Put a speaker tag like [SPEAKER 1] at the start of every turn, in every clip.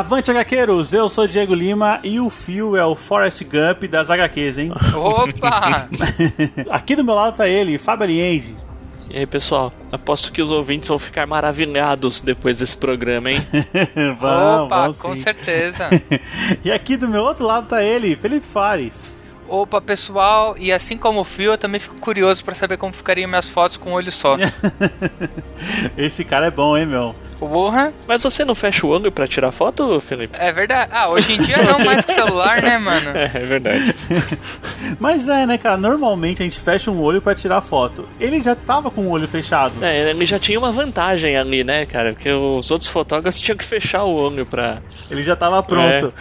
[SPEAKER 1] Avante HQueiros, eu sou Diego Lima e o Fio é o Forrest Gump das HQs, hein?
[SPEAKER 2] Opa!
[SPEAKER 1] Aqui do meu lado tá ele, Fábio Aliende.
[SPEAKER 3] E aí, pessoal, aposto que os ouvintes vão ficar maravilhados depois desse programa, hein?
[SPEAKER 1] vamos,
[SPEAKER 2] Opa,
[SPEAKER 1] vamos
[SPEAKER 2] com certeza.
[SPEAKER 1] E aqui do meu outro lado tá ele, Felipe Fares.
[SPEAKER 2] Opa, pessoal, e assim como o Fio, eu também fico curioso pra saber como ficariam minhas fotos com um olho só.
[SPEAKER 1] Esse cara é bom, hein, meu?
[SPEAKER 2] Porra,
[SPEAKER 3] Mas você não fecha o olho pra tirar foto, Felipe?
[SPEAKER 2] é verdade. Ah, hoje em dia não mais com celular, né, mano?
[SPEAKER 3] É, é verdade.
[SPEAKER 1] Mas é, né, cara? Normalmente a gente fecha um olho pra tirar foto. Ele já tava com o olho fechado.
[SPEAKER 3] É, ele já tinha uma vantagem ali, né, cara? Porque os outros fotógrafos tinham que fechar o olho pra.
[SPEAKER 1] Ele já tava pronto.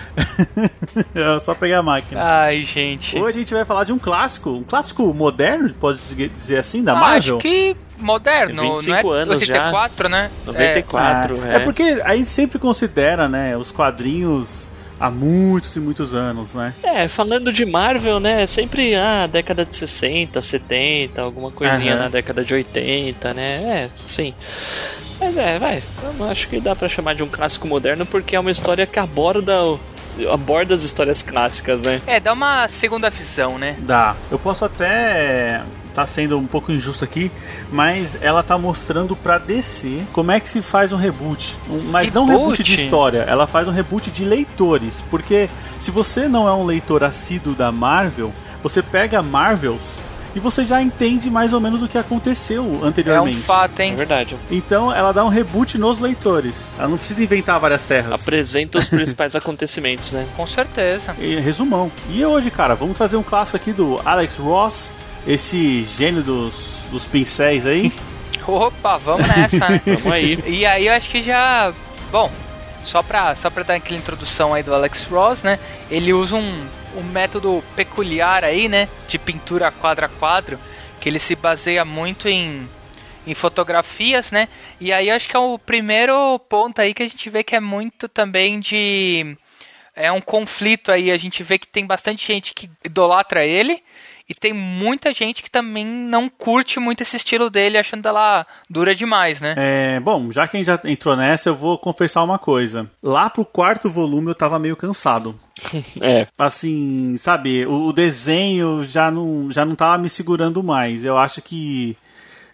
[SPEAKER 1] É só pegar a máquina.
[SPEAKER 2] Ai, gente.
[SPEAKER 1] Hoje a gente vai falar de um clássico, um clássico moderno, pode dizer assim, da
[SPEAKER 2] Ah,
[SPEAKER 1] Marvel.
[SPEAKER 2] acho que moderno,
[SPEAKER 3] 25
[SPEAKER 2] não é
[SPEAKER 3] anos já.
[SPEAKER 2] 84, né?
[SPEAKER 3] 94,
[SPEAKER 1] é,
[SPEAKER 3] é.
[SPEAKER 1] é porque a gente sempre considera, né, os quadrinhos há muitos e muitos anos, né?
[SPEAKER 3] É, falando de Marvel, né? Sempre, ah, década de 60, 70, alguma coisinha
[SPEAKER 1] Aham.
[SPEAKER 3] na década de 80, né? É, sim. Mas é, vai. Eu acho que dá pra chamar de um clássico moderno porque é uma história que aborda, o- aborda as histórias clássicas, né?
[SPEAKER 2] É, dá uma segunda visão, né?
[SPEAKER 1] Dá. Eu posso até tá sendo um pouco injusto aqui, mas ela tá mostrando pra DC como é que se faz um reboot. Um- mas não um
[SPEAKER 2] Reboot?
[SPEAKER 1] reboot de história, ela faz um reboot de leitores, porque se você não é um leitor assíduo da Marvel, você pega Marvels e você já entende mais ou menos o que aconteceu
[SPEAKER 2] É
[SPEAKER 1] anteriormente.
[SPEAKER 2] um fato,
[SPEAKER 3] É
[SPEAKER 2] hein?
[SPEAKER 3] verdade.
[SPEAKER 1] Então ela dá um reboot nos leitores. Ela não precisa inventar várias terras.
[SPEAKER 3] Apresenta os principais acontecimentos, né?
[SPEAKER 2] Com certeza.
[SPEAKER 1] E, resumão. E hoje, cara, vamos trazer um clássico aqui do Alex Ross, esse gênio dos, dos pincéis aí.
[SPEAKER 2] Opa, vamos nessa, né?
[SPEAKER 3] Vamos aí.
[SPEAKER 2] E aí eu acho que já. Bom, só pra, só pra dar aquela introdução aí do Alex Ross, né? Ele usa um, um método peculiar aí, né? De pintura quadro a quadro, que ele se baseia muito em, em fotografias, né? E aí acho que é o primeiro ponto aí que a gente vê que é muito também de. É um conflito aí, a gente vê que tem bastante gente que idolatra ele. E tem muita gente que também não curte muito esse estilo dele, achando ela dura demais, né?
[SPEAKER 1] É, bom, já que a gente já entrou nessa, eu vou confessar uma coisa. Lá pro quarto volume eu tava meio cansado.
[SPEAKER 3] É,
[SPEAKER 1] Assim, sabe, o, o desenho já não, já não tava me segurando mais. Eu acho que,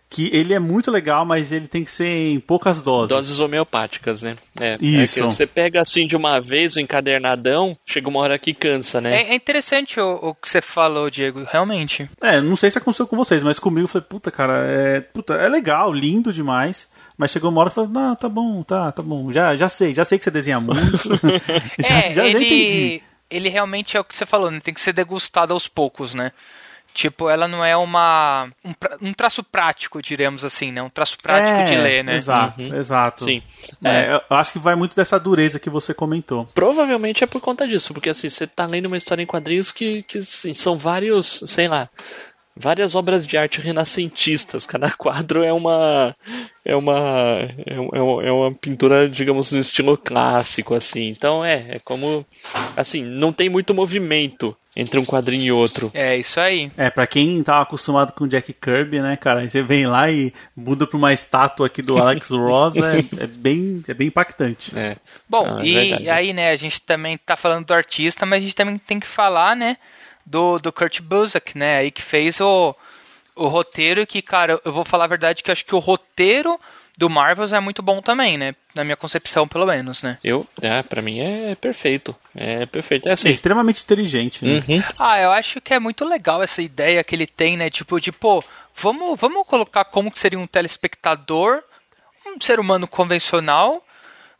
[SPEAKER 1] que ele é muito legal, mas ele tem que ser em poucas doses.
[SPEAKER 3] doses homeopáticas, né? É,
[SPEAKER 1] Isso.
[SPEAKER 3] É que você pega assim de uma vez o encadernadão, chega uma hora que cansa, né?
[SPEAKER 2] É, é interessante o, o que você falou, Diego, realmente.
[SPEAKER 1] É, não sei se aconteceu com vocês, mas comigo eu falei, puta, cara, é, puta, é legal, lindo demais. Mas chegou uma hora e falei, não, tá bom, tá, tá bom. Já, já sei, já sei que você desenha muito. já,
[SPEAKER 2] é,
[SPEAKER 1] já nem entendi.
[SPEAKER 2] ele, ele realmente é o que você falou, né? Tem que ser degustado aos poucos, né? Tipo, ela não é uma um, um traço prático, diremos assim, né? Um traço prático
[SPEAKER 1] É,
[SPEAKER 2] de ler, né?
[SPEAKER 1] Exato, exato.
[SPEAKER 3] Sim.
[SPEAKER 1] É, eu acho que vai muito dessa dureza que você comentou.
[SPEAKER 3] Provavelmente é por conta disso, porque assim, você tá lendo uma história em quadrinhos que, que assim, são vários, sei lá, várias obras de arte renascentistas. Cada quadro é uma é uma é, um- é uma pintura, digamos, no estilo clássico assim. Então é, é como assim, não tem muito movimento entre um quadrinho e outro.
[SPEAKER 2] É isso aí.
[SPEAKER 1] É, pra quem tava acostumado com Jack Kirby, né, cara, aí você vem lá e muda pra uma estátua aqui do Alex Ross, é, é bem, é bem impactante.
[SPEAKER 3] É.
[SPEAKER 2] Bom,
[SPEAKER 3] Ah, é
[SPEAKER 2] e
[SPEAKER 3] verdade.
[SPEAKER 2] aí, né, a gente também tá falando do artista, mas a gente também tem que falar, né, do, do Kurt Busiek, né, aí que fez o, o roteiro que, cara, eu vou falar a verdade que eu acho que o roteiro do Marvels é muito bom também, né, na minha concepção, pelo menos, né.
[SPEAKER 3] Eu, é, para mim é perfeito. É perfeito. É
[SPEAKER 1] É
[SPEAKER 3] assim.
[SPEAKER 1] extremamente inteligente, né?
[SPEAKER 3] Uhum.
[SPEAKER 2] Ah, eu acho que é muito legal essa ideia que ele tem, né, tipo, de, pô, vamos, vamos colocar como que seria um telespectador, um ser humano convencional,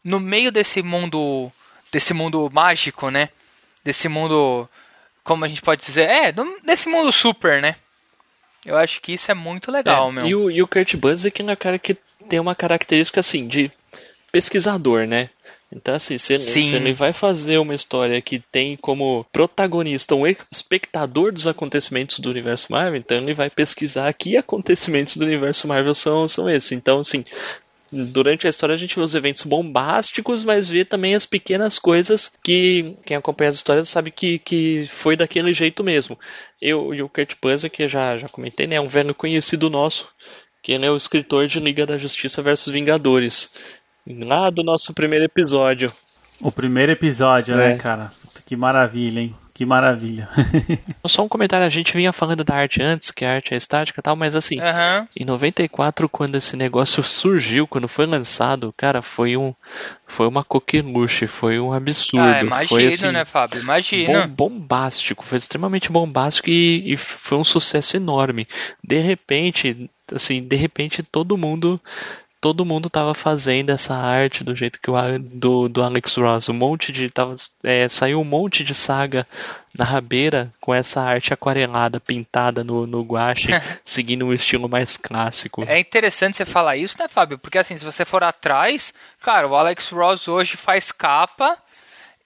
[SPEAKER 2] no meio desse mundo, desse mundo mágico, né, desse mundo como a gente pode dizer, é, nesse mundo super, né? Eu acho que isso é muito legal,
[SPEAKER 3] É,
[SPEAKER 2] meu.
[SPEAKER 3] E o, e o Kurt Busiek é um cara que tem uma característica assim de pesquisador, né? Então, assim,
[SPEAKER 2] Sim.
[SPEAKER 3] se ele vai fazer uma história que tem como protagonista um espectador dos acontecimentos do universo Marvel, então ele vai pesquisar que acontecimentos do universo Marvel são, são esses. Então, assim, durante a história a gente vê os eventos bombásticos, mas vê também as pequenas coisas que quem acompanha as histórias sabe que, que foi daquele jeito mesmo. Eu e o Kurt Busiek, que já, já comentei, né, é um velho conhecido nosso, que é o escritor de Liga da Justiça versus Vingadores. Lá do nosso primeiro episódio.
[SPEAKER 1] O primeiro episódio,
[SPEAKER 3] É.
[SPEAKER 1] né, cara? Puta, Que maravilha, hein? Que maravilha.
[SPEAKER 3] Só um comentário, a gente vinha falando da arte antes, que a arte é estática e tal, mas assim,
[SPEAKER 2] Aham.
[SPEAKER 3] Em 94, quando esse negócio surgiu, quando foi lançado, cara, foi um foi uma coqueluche, foi um absurdo,
[SPEAKER 2] Ah, imagino,
[SPEAKER 3] foi assim,
[SPEAKER 2] né, Fábio? Imagina.
[SPEAKER 3] bom- bombástico, foi extremamente bombástico e, e foi um sucesso enorme. De repente, assim, de repente todo mundo todo mundo tava fazendo essa arte do jeito que o do, do Alex Ross, um monte de tava é, saiu um monte de saga na rabeira com essa arte aquarelada pintada no, no guache, seguindo um estilo mais clássico.
[SPEAKER 2] É interessante você falar isso, né, Fábio? Porque assim, se você for atrás, cara, o Alex Ross hoje faz capa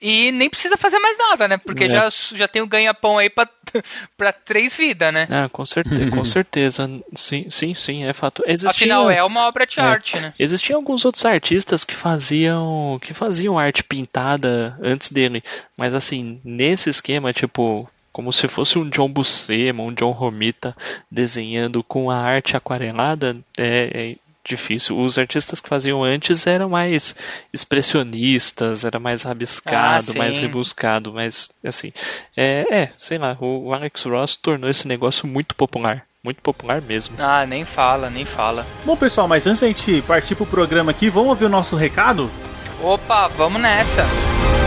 [SPEAKER 2] e nem precisa fazer mais nada, né? Porque
[SPEAKER 3] É.
[SPEAKER 2] já, já tem o ganha-pão aí pra, pra três vidas, né?
[SPEAKER 3] Ah, com certeza, com certeza. Sim, sim, sim, é fato. Existia,
[SPEAKER 2] Afinal, é uma obra de
[SPEAKER 3] é.
[SPEAKER 2] arte, né?
[SPEAKER 3] Existiam alguns outros artistas que faziam que faziam arte pintada antes dele, mas assim, nesse esquema, tipo, como se fosse um John Buscema, um John Romita desenhando com a arte aquarelada, é, é difícil. Os artistas que faziam antes eram mais expressionistas, era mais rabiscado,
[SPEAKER 2] Ah,
[SPEAKER 3] mais rebuscado, mas assim, é, é, sei lá, o Alex Ross tornou esse negócio muito popular, muito popular mesmo.
[SPEAKER 2] Ah, nem fala, nem fala.
[SPEAKER 1] Bom, pessoal, mas antes da gente partir pro programa aqui, vamos ouvir o nosso recado?
[SPEAKER 2] Opa, vamos nessa.
[SPEAKER 4] E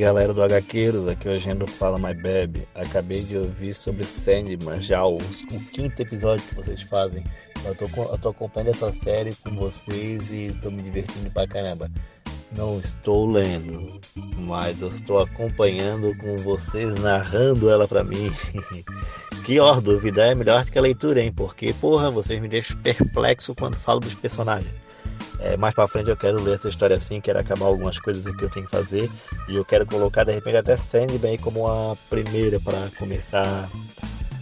[SPEAKER 4] galera do HQueiros, aqui o Agenda Fala My Bebe. Acabei de ouvir sobre Sandman, já o, quinto episódio que vocês fazem. Eu tô, eu tô acompanhando essa série com vocês e tô me divertindo pra caramba. Não estou lendo, mas eu estou acompanhando com vocês narrando ela pra mim. Pior dúvida é melhor que a leitura, hein? Porque, porra, vocês me deixam perplexo quando falo dos personagens. É, mais pra frente eu quero ler essa história assim, quero acabar algumas coisas que eu tenho que fazer. E eu quero colocar de repente até Sandman como a primeira para começar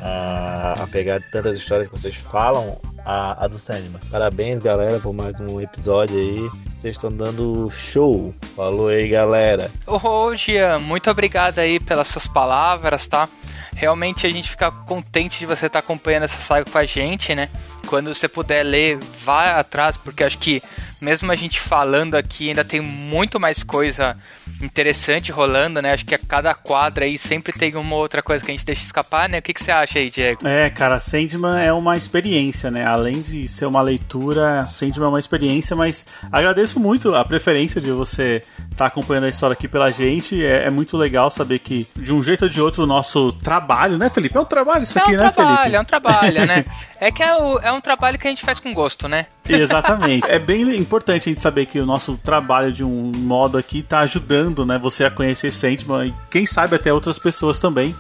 [SPEAKER 4] a, a pegar tantas histórias que vocês falam, a, a do Sandman. Parabéns galera por mais um episódio aí. Vocês estão dando show. Falou aí galera.
[SPEAKER 2] Ô, Gian, muito obrigado aí pelas suas palavras, tá? Realmente a gente fica contente de você estar acompanhando essa saga com a gente, né? Quando você puder ler, vá atrás, porque acho que mesmo a gente falando aqui, ainda tem muito mais coisa interessante rolando, né? Acho que a cada quadro aí sempre tem uma outra coisa que a gente deixa escapar, né? O que, que você acha aí, Diego?
[SPEAKER 1] É, cara, Sandman é uma experiência, né? Além de ser uma leitura, Sandman é uma experiência, mas agradeço muito a preferência de você estar acompanhando a história aqui pela gente. É, é muito legal saber que, de um jeito ou de outro, o nosso trabalho, né, Felipe? É um trabalho isso
[SPEAKER 2] É
[SPEAKER 1] aqui,
[SPEAKER 2] um
[SPEAKER 1] né,
[SPEAKER 2] trabalho,
[SPEAKER 1] Felipe?
[SPEAKER 2] é um trabalho, né? É que é, o- é um trabalho que a gente faz com gosto, né?
[SPEAKER 1] Exatamente. É bem importante a gente saber que o nosso trabalho de um modo aqui tá ajudando, né, você a conhecer Sandman e quem sabe até outras pessoas também.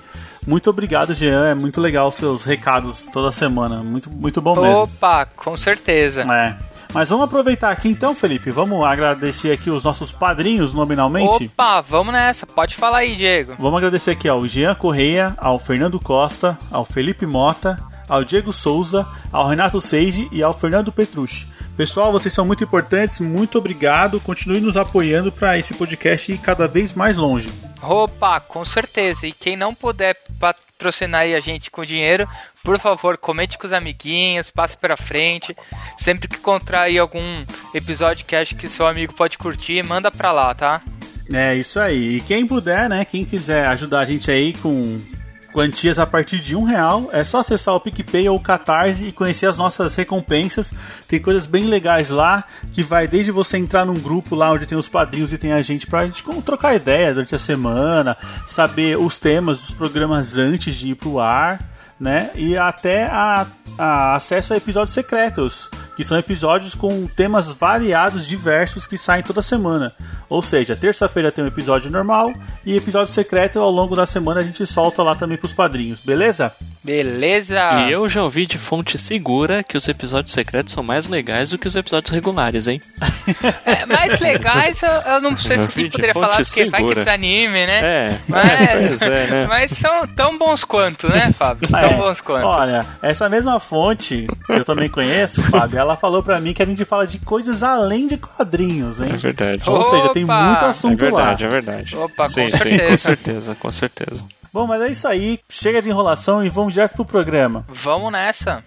[SPEAKER 1] Muito obrigado, Jean. É muito legal os seus recados toda semana. Muito, muito bom mesmo.
[SPEAKER 2] Opa, com certeza.
[SPEAKER 1] É. Mas vamos aproveitar aqui então, Felipe. Vamos agradecer aqui os nossos padrinhos nominalmente.
[SPEAKER 2] Opa, vamos nessa. Pode falar aí, Diego.
[SPEAKER 1] Vamos agradecer aqui ao Jean Correia, ao Fernando Costa, ao Felipe Mota, ao Diego Souza, ao Renato Seiji e ao Fernando Petrucci. Pessoal, vocês são muito importantes, muito obrigado. Continue nos apoiando para esse podcast ir cada vez mais longe.
[SPEAKER 2] Opa, com certeza. E quem não puder patrocinar aí a gente com dinheiro, por favor, comente com os amiguinhos, passe pra frente. Sempre que encontrar aí algum episódio que acha que seu amigo pode curtir, manda pra lá, tá?
[SPEAKER 1] É isso aí. E quem puder, né? Quem quiser ajudar a gente aí com quantias a partir de um real. É só acessar o PicPay ou o Catarse e conhecer as nossas recompensas. Tem coisas bem legais lá, que vai desde você entrar num grupo lá onde tem os padrinhos e tem a gente pra gente trocar ideia durante a semana, saber os temas dos programas antes de ir pro ar né? E até a, a acesso a episódios secretos, que são episódios com temas variados, diversos, que saem toda semana. Ou seja, terça-feira tem um episódio normal e episódio secreto ao longo da semana a gente solta lá também pros padrinhos, beleza?
[SPEAKER 2] Beleza!
[SPEAKER 3] E eu já ouvi de fonte segura que os episódios secretos são mais legais do que os episódios regulares, hein?
[SPEAKER 2] É, mais legais, eu, eu não sei se a gente poderia falar, porque vai que desanime, né?
[SPEAKER 3] É,
[SPEAKER 2] mas,
[SPEAKER 3] é, né?
[SPEAKER 2] mas são tão bons quanto, né, Fábio? Tão
[SPEAKER 1] É,
[SPEAKER 2] bons quanto.
[SPEAKER 1] Olha, essa mesma fonte, que eu também conheço, Fábio, ela falou pra mim que a gente fala de coisas além de quadrinhos, hein?
[SPEAKER 3] É verdade.
[SPEAKER 1] Ou seja, tem
[SPEAKER 2] Opa!
[SPEAKER 1] muito
[SPEAKER 3] É
[SPEAKER 1] assunto
[SPEAKER 3] verdade,
[SPEAKER 1] lá.
[SPEAKER 3] é verdade.
[SPEAKER 2] Opa, com
[SPEAKER 3] sim, sim,
[SPEAKER 2] certeza.
[SPEAKER 3] com certeza, com certeza.
[SPEAKER 1] Bom, mas é isso aí. Chega de enrolação e vamos direto pro programa.
[SPEAKER 2] Vamos nessa.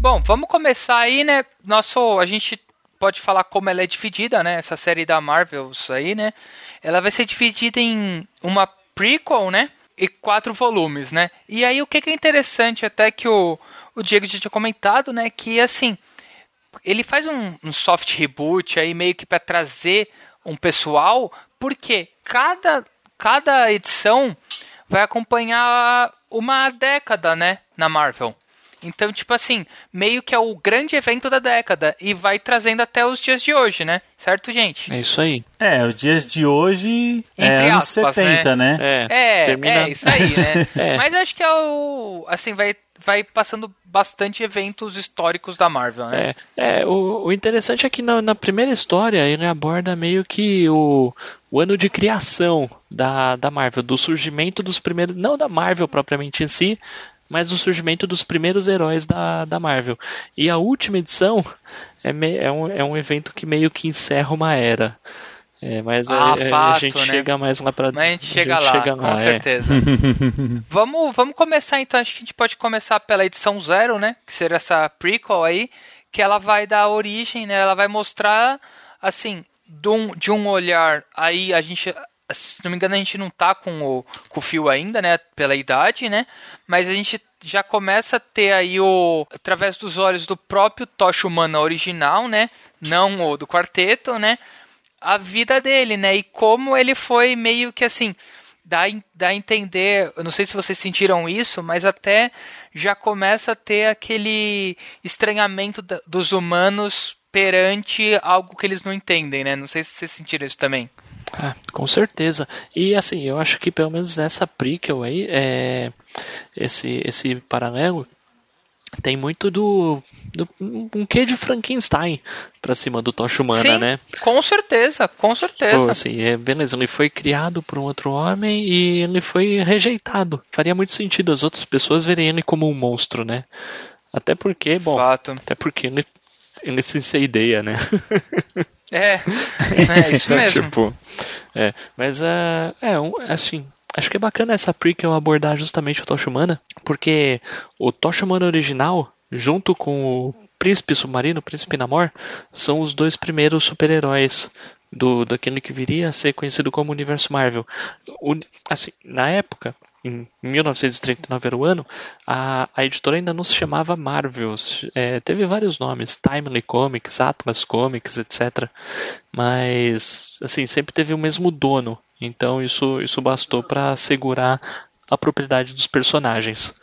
[SPEAKER 2] Bom, vamos começar aí, né? Nosso, a gente pode falar como ela é dividida, né? Essa série da Marvel aí, né? Ela vai ser dividida em uma prequel, né? E quatro volumes, né? E aí o que é interessante até que o, o Diego já tinha comentado, né? Que assim, ele faz um, um soft reboot aí meio que para trazer um pessoal, porque cada, cada edição vai acompanhar uma década, né, na Marvel. Então, tipo assim, meio que é o grande evento da década e vai trazendo até os dias de hoje, né? Certo, gente?
[SPEAKER 3] É isso aí.
[SPEAKER 1] É, os dias de hoje é
[SPEAKER 2] Entre
[SPEAKER 1] anos
[SPEAKER 2] aspas,
[SPEAKER 1] 70, né?
[SPEAKER 3] É,
[SPEAKER 2] É,
[SPEAKER 3] termina...
[SPEAKER 2] é isso aí, né?
[SPEAKER 3] É.
[SPEAKER 2] Mas acho que é o assim vai vai passando bastante eventos históricos da Marvel, né?
[SPEAKER 3] É, é o, o interessante é que na, na primeira história ele aborda meio que o, o ano de criação da, da Marvel, do surgimento dos primeiros. Não da Marvel propriamente em si, mas do surgimento dos primeiros heróis da, da Marvel. E a última edição é, me, é, um, é um evento que meio que encerra uma era. É, mas
[SPEAKER 2] Ah,
[SPEAKER 3] a, a
[SPEAKER 2] fato,
[SPEAKER 3] gente
[SPEAKER 2] né?
[SPEAKER 3] chega mais lá pra.
[SPEAKER 2] Mas a gente chega
[SPEAKER 3] gente
[SPEAKER 2] lá,
[SPEAKER 3] chega
[SPEAKER 2] com
[SPEAKER 3] lá, é.
[SPEAKER 2] certeza. vamos, vamos começar então, acho que a gente pode começar pela edição zero, né? Que seria essa prequel aí, que ela vai dar origem, né? Ela vai mostrar, assim, de um, de um olhar, aí a gente, se não me engano, a gente não tá com o, com o fio ainda, né? Pela idade, né? Mas a gente já começa a ter aí o, através dos olhos do próprio Tocha Humana original, né? Não o do quarteto, né? a vida dele, né? E como ele foi meio que assim, dá, dá a entender, eu não sei se vocês sentiram isso, mas até já começa a ter aquele estranhamento dos humanos perante algo que eles não entendem, né? Não sei se vocês sentiram isso também.
[SPEAKER 3] Ah, com certeza. E assim, eu acho que pelo menos nessa prequel aí, é, esse, esse paralelo tem muito do, do um quê de Frankenstein pra cima do Tocha Humana,
[SPEAKER 2] Sim,
[SPEAKER 3] né?
[SPEAKER 2] com certeza, com certeza.
[SPEAKER 3] Pô, assim, é, beleza, ele foi criado por um outro homem e ele foi rejeitado. Faria muito sentido as outras pessoas verem ele como um monstro, né? Até porque, bom,
[SPEAKER 2] Fato.
[SPEAKER 3] até porque ele, ele se incendeia, né?
[SPEAKER 2] É, é isso
[SPEAKER 3] Então,
[SPEAKER 2] mesmo.
[SPEAKER 3] Tipo, é, mas é, é um, assim, acho que é bacana essa prequel abordar justamente o Tocha Humana, porque o Tocha Humana original, junto com o Príncipe Submarino, o Príncipe Namor, são os dois primeiros super-heróis do daquele que viria a ser conhecido como Universo Marvel. O- assim, na época, em 1939 era o ano, a, a editora ainda não se chamava Marvel, é, teve vários nomes, Timely Comics, Atlas Comics, etc. Mas, assim, sempre teve o mesmo dono, então isso, isso bastou para assegurar a propriedade dos personagens.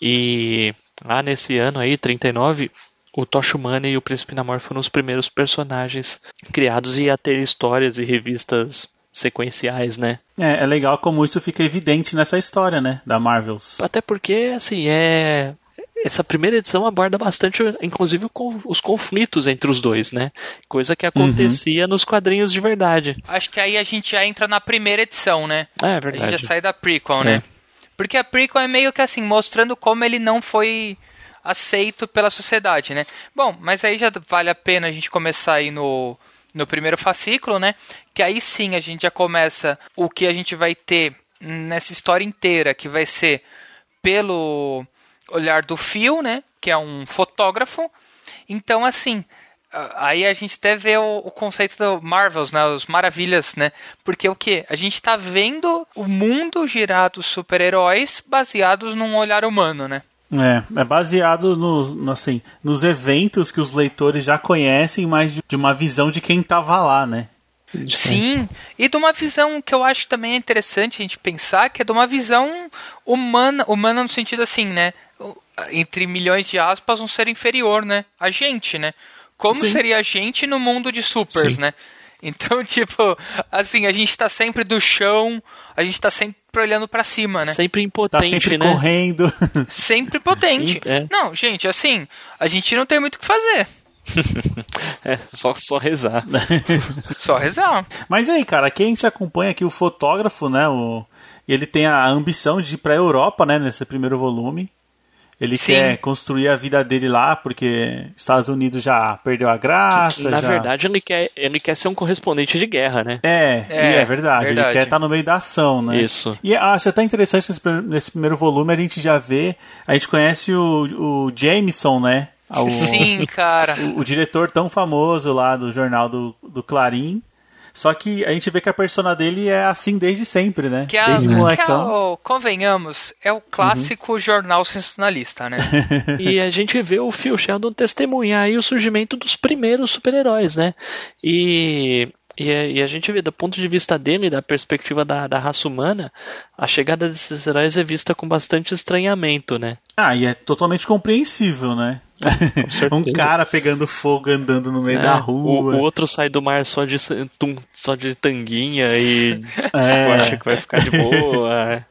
[SPEAKER 3] E lá nesse ano aí, 39, o Tocha Humana e o Príncipe Namor foram os primeiros personagens criados e a ter histórias e revistas sequenciais, né?
[SPEAKER 1] É, é legal como isso fica evidente nessa história, né? Da Marvels.
[SPEAKER 3] Até porque, assim, é. Essa primeira edição aborda bastante, inclusive, os conflitos entre os dois, né? Coisa que acontecia nos quadrinhos de verdade.
[SPEAKER 2] Acho que aí a gente já entra na primeira edição, né?
[SPEAKER 3] É
[SPEAKER 2] A gente
[SPEAKER 3] verdade.
[SPEAKER 2] já sai da prequel,
[SPEAKER 3] É.
[SPEAKER 2] né? Porque a prequel é meio que assim, mostrando como ele não foi aceito pela sociedade, né? Bom, mas aí já vale a pena a gente começar aí no, no primeiro fascículo, né? Que aí sim a gente já começa o que a gente vai ter nessa história inteira, que vai ser pelo olhar do Phil, né? Que é um fotógrafo. Então, assim, aí a gente até vê o, o, conceito do Marvels, né? Maravilhas, né? Porque o que? A gente tá vendo o mundo girar dos super-heróis baseados num olhar humano, né?
[SPEAKER 1] É, é baseado no, no, assim, nos eventos que os leitores já conhecem, mas de, de uma visão de quem tava lá, né?
[SPEAKER 2] Sim, e de uma visão que eu acho também é interessante a gente pensar, que é de uma visão humana, humana no sentido assim, né? Entre milhões de aspas, um ser inferior, né? A gente, né? Como Sim. seria a gente no mundo de supers, Sim. né? Então, tipo, assim, a gente tá sempre do chão, a gente tá sempre olhando para cima, né?
[SPEAKER 3] Sempre impotente,
[SPEAKER 1] tá sempre
[SPEAKER 3] né?
[SPEAKER 1] correndo.
[SPEAKER 2] Sempre potente. É. Não, gente, assim, a gente não tem muito o que fazer.
[SPEAKER 3] é, só, só rezar.
[SPEAKER 2] só rezar.
[SPEAKER 1] Mas aí, cara, aqui a gente acompanha aqui o fotógrafo, né? O, ele tem a ambição de ir pra Europa, né? Nesse primeiro volume. Ele Sim. quer construir a vida dele lá, porque Estados Unidos já perdeu a graça.
[SPEAKER 3] Na
[SPEAKER 1] já...
[SPEAKER 3] verdade, ele quer, ele quer ser um correspondente de guerra, né?
[SPEAKER 1] É, é, é verdade. verdade. Ele quer estar no meio da ação, né?
[SPEAKER 3] Isso.
[SPEAKER 1] E acho até interessante nesse, nesse primeiro volume a gente já vê, a gente conhece o, o Jameson, né?
[SPEAKER 2] O, Sim, cara.
[SPEAKER 1] O, o, diretor tão famoso lá do jornal do, do Clarim. Só que a gente vê que a persona dele é assim desde sempre, né?
[SPEAKER 2] Que, a,
[SPEAKER 1] desde
[SPEAKER 2] que é o, convenhamos, é o clássico uhum. jornal sensacionalista, né?
[SPEAKER 3] e a gente vê o Phil Sheldon testemunhar aí o surgimento dos primeiros super-heróis, né? E e, e, a gente vê, do ponto de vista dele, da perspectiva da, da raça humana, a chegada desses heróis é vista com bastante estranhamento, né?
[SPEAKER 1] Ah, e é totalmente compreensível, né? um cara pegando fogo andando no meio é, da rua.
[SPEAKER 3] O, o, outro sai do mar só de, só de tanguinha e é. tipo, acha que vai ficar de boa.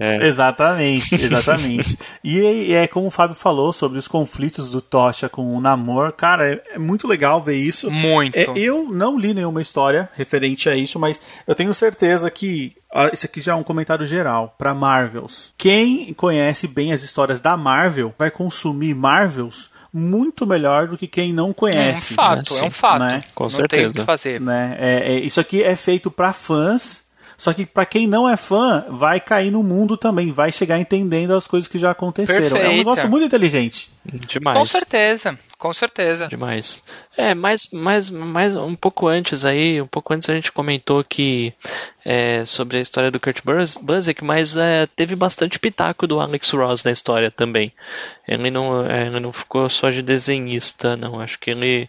[SPEAKER 1] É. Exatamente, exatamente. e, e, é como o Fábio falou sobre os conflitos do Tocha com o Namor. Cara, é, é muito legal ver isso.
[SPEAKER 2] Muito.
[SPEAKER 1] É, eu não li nenhuma história referente a isso, mas eu tenho certeza que isso aqui já é um comentário geral para Marvels. Quem conhece bem as histórias da Marvel vai consumir Marvels muito melhor do que quem não conhece.
[SPEAKER 2] É um fato, é, é um fato. Né?
[SPEAKER 3] Com não certeza.
[SPEAKER 2] Fazer.
[SPEAKER 1] Né? É, é, isso aqui é feito para fãs só que para quem não é fã, vai cair no mundo também, vai chegar entendendo as coisas que já aconteceram. Perfeita. É um negócio muito inteligente.
[SPEAKER 3] Demais.
[SPEAKER 2] Com certeza, com certeza.
[SPEAKER 3] Demais. É, mas, mas, mas um pouco antes aí, um pouco antes a gente comentou que é, sobre a história do Kurt Busiek, mas é, teve bastante pitaco do Alex Ross na história também. Ele não, é, ele não ficou só de desenhista, não. Acho que ele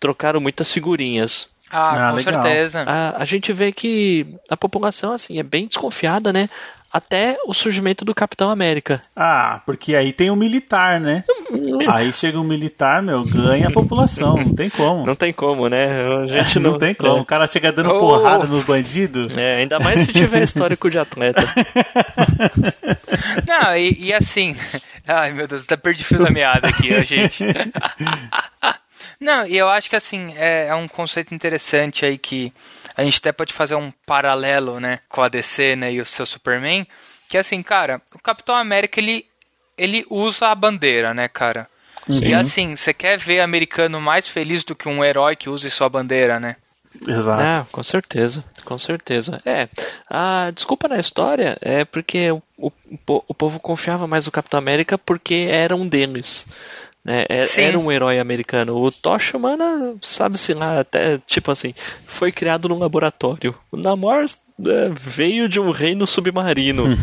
[SPEAKER 3] trocaram muitas figurinhas.
[SPEAKER 2] Ah, ah com legal. certeza.
[SPEAKER 3] A, a gente vê que a população assim é bem desconfiada, né? Até o surgimento do Capitão América.
[SPEAKER 1] Ah, porque aí tem um militar, né? aí chega um militar, meu, ganha a população, não tem como.
[SPEAKER 3] Não tem como, né? A gente não,
[SPEAKER 1] não tem como. É. O cara chega dando oh. porrada nos bandidos.
[SPEAKER 3] É, ainda mais se tiver histórico de atleta.
[SPEAKER 2] não, e, e assim. Ai, meu Deus, tá perdido fio da meada aqui, gente. Não, e eu acho que assim, é, é, um conceito interessante aí que a gente até pode fazer um paralelo, né, com a DC, né, e o seu Superman, que assim, cara, o Capitão América, ele, ele usa a bandeira, né, cara? Sim. E assim, você quer ver americano mais feliz do que um herói que use sua bandeira, né?
[SPEAKER 3] Exato. Ah, com certeza, com certeza. É, a desculpa na história é porque o, o, o povo confiava mais no Capitão América porque era um deles. Né? Era, é, era um herói americano. O Tocha Humana, sabe-se lá, até, tipo assim, foi criado num laboratório. O Namor é, veio de um reino submarino.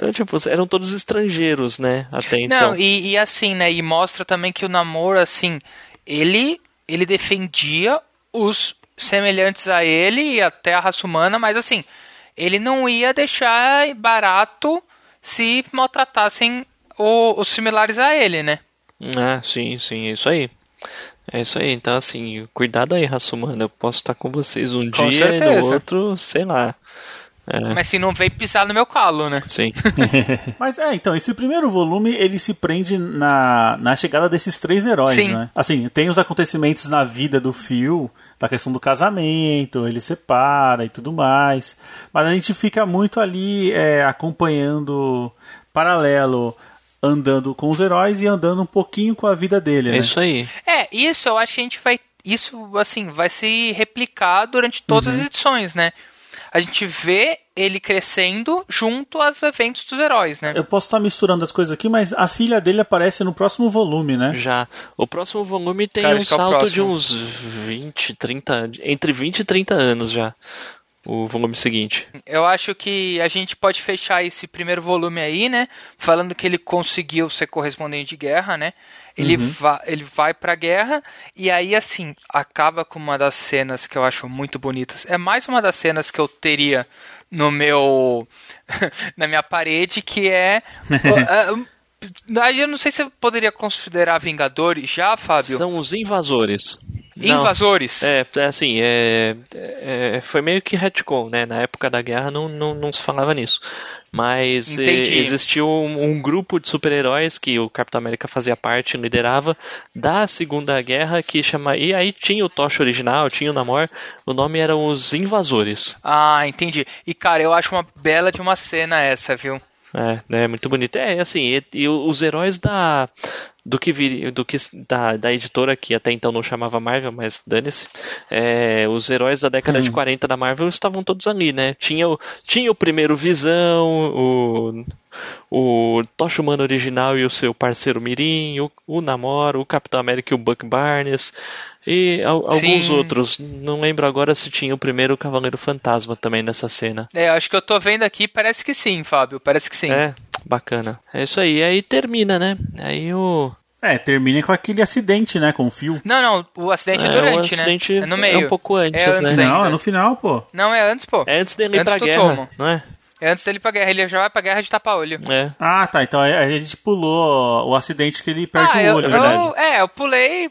[SPEAKER 3] Então, tipo, eram todos estrangeiros, né? Até então.
[SPEAKER 2] Não, e, e assim, né? E mostra também que o Namor, assim, ele, ele defendia os semelhantes a ele e até a raça humana, mas assim, ele não ia deixar barato se maltratassem o, os similares a ele, né?
[SPEAKER 3] Ah, sim, sim, é isso aí. É isso aí, então assim, cuidado aí, raça humana. Eu posso estar com vocês um com dia certeza. e no outro, sei lá.
[SPEAKER 2] É. Mas se não veio pisar no meu calo, né?
[SPEAKER 3] Sim.
[SPEAKER 1] Mas é, então, esse primeiro volume ele se prende na, na chegada desses três heróis, Sim. né? Assim, tem os acontecimentos na vida do Phil, da questão do casamento, ele separa e tudo mais. Mas a gente fica muito ali é, acompanhando paralelo andando com os heróis e andando um pouquinho com a vida dele, é né?
[SPEAKER 3] isso aí.
[SPEAKER 2] É, isso eu acho que a gente vai. Isso, assim, vai se replicar durante todas uhum. as edições, né? a gente vê ele crescendo junto aos eventos dos heróis, né?
[SPEAKER 1] Eu posso estar misturando as coisas aqui, mas a filha dele aparece no próximo volume, né?
[SPEAKER 3] Já. O próximo volume tem
[SPEAKER 2] Cara,
[SPEAKER 3] um
[SPEAKER 2] é
[SPEAKER 3] salto de uns 20, 30, entre 20 e 30 anos já. O volume seguinte.
[SPEAKER 2] Eu acho que a gente pode fechar esse primeiro volume aí, né? Falando que ele conseguiu ser correspondente de guerra, né? Ele, va ele vai pra guerra e aí, assim, acaba com uma das cenas que eu acho muito bonitas. É mais uma das cenas que eu teria no meu. na minha parede, que é. uh, Aí eu não sei se eu poderia considerar Vingadores já, Fábio.
[SPEAKER 3] São os invasores. Não.
[SPEAKER 2] Invasores.
[SPEAKER 3] É, é assim, é, é, foi meio que retcon, né? Na época da guerra não, não, não se falava nisso. Mas é,
[SPEAKER 2] Entendi.
[SPEAKER 3] existiu um, um grupo de super-heróis que o Capitão América fazia parte, liderava, da Segunda Guerra, que chama. E aí tinha o Tocha original, tinha o Namor, o nome eram os Invasores.
[SPEAKER 2] Ah, entendi. E cara, eu acho uma bela de uma cena essa, viu?
[SPEAKER 3] É, é muito bonito. É, assim, e, e os heróis da do que vir, do que da, da editora que até então não chamava Marvel, mas dane-se. É, os heróis da década de 40 da Marvel estavam todos ali, né? Tinha o, tinha o primeiro Visão, o o Tocha Humano original e o seu parceiro Mirim, o, o Namor, o Capitão América e o Buck Barnes e al- alguns outros. Não lembro agora se tinha o primeiro Cavaleiro Fantasma também nessa cena.
[SPEAKER 2] É, acho que eu tô vendo aqui, parece que sim, Fábio. Parece que sim.
[SPEAKER 3] É, bacana. É isso aí. Aí termina, né? Aí o.
[SPEAKER 1] É, termina com aquele acidente, né? Com o fio.
[SPEAKER 2] Não, não, o acidente é,
[SPEAKER 3] É,
[SPEAKER 2] durante,
[SPEAKER 3] o acidente
[SPEAKER 2] né? É no meio.
[SPEAKER 3] é um pouco antes,
[SPEAKER 2] É antes
[SPEAKER 3] né?
[SPEAKER 2] ainda.
[SPEAKER 1] Não, é no final, pô.
[SPEAKER 2] Não, é antes, pô.
[SPEAKER 3] É antes dele ir
[SPEAKER 2] Antes
[SPEAKER 3] pra guerra,
[SPEAKER 2] tomo.
[SPEAKER 3] não é?
[SPEAKER 2] É antes dele ir pra guerra. Ele já vai pra guerra de tapa-olho.
[SPEAKER 3] É.
[SPEAKER 1] Ah, tá. Então a a gente pulou o acidente que ele perde
[SPEAKER 2] ah,
[SPEAKER 1] o
[SPEAKER 2] eu,
[SPEAKER 1] olho,
[SPEAKER 2] eu-
[SPEAKER 1] na verdade.
[SPEAKER 2] É, eu pulei.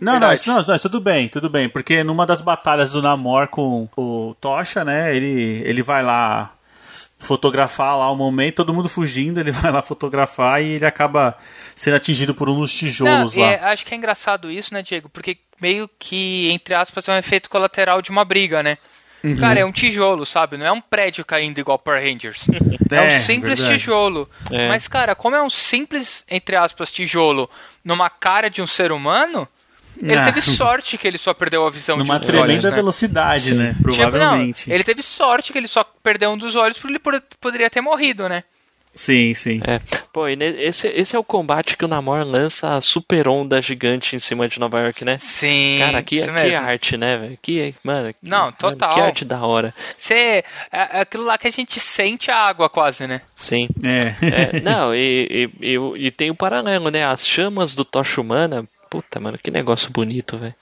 [SPEAKER 1] Não, não, isso, não, isso tudo bem, tudo bem. Porque numa das batalhas do Namor com o Tocha, né? Ele, ele vai lá fotografar lá o momento, todo mundo fugindo, ele vai lá fotografar e ele acaba sendo atingido por um dos
[SPEAKER 2] Não,
[SPEAKER 1] tijolos
[SPEAKER 2] e
[SPEAKER 1] lá.
[SPEAKER 2] é- acho que é engraçado isso, né, Diego? Porque meio que, entre aspas, é um efeito colateral de uma briga, né?
[SPEAKER 1] Uhum.
[SPEAKER 2] Cara, é um tijolo, sabe? Não é um prédio caindo igual Power Rangers. É, um
[SPEAKER 1] É,
[SPEAKER 2] simples
[SPEAKER 1] verdade.
[SPEAKER 2] tijolo.
[SPEAKER 3] É.
[SPEAKER 2] Mas, cara, como é um simples, entre aspas, tijolo numa cara de um ser humano, ele
[SPEAKER 1] Ah.
[SPEAKER 2] teve sorte que ele só perdeu a visão
[SPEAKER 1] Numa
[SPEAKER 2] de um dos
[SPEAKER 1] tremenda
[SPEAKER 2] olhos, né?
[SPEAKER 1] velocidade, né?
[SPEAKER 2] Tipo, não,
[SPEAKER 1] Provavelmente.
[SPEAKER 2] ele teve sorte que ele só perdeu um dos olhos porque ele por- poderia ter morrido, né?
[SPEAKER 1] Sim, sim.
[SPEAKER 3] É. Pô, e esse, esse é o combate que o Namor lança a super onda gigante em cima de Nova York, né?
[SPEAKER 2] Sim,
[SPEAKER 3] Cara, que,
[SPEAKER 2] isso
[SPEAKER 3] que arte, né, velho? Que, mano, que,
[SPEAKER 2] Não,
[SPEAKER 3] mano,
[SPEAKER 2] total.
[SPEAKER 3] que arte da hora.
[SPEAKER 2] Você, é, é aquilo lá que a gente sente a água quase, né?
[SPEAKER 3] Sim.
[SPEAKER 1] É.
[SPEAKER 3] É, não, e, e, e, e tem o paralelo, né? As chamas do Tocha Humana. Puta, mano, que negócio bonito, velho.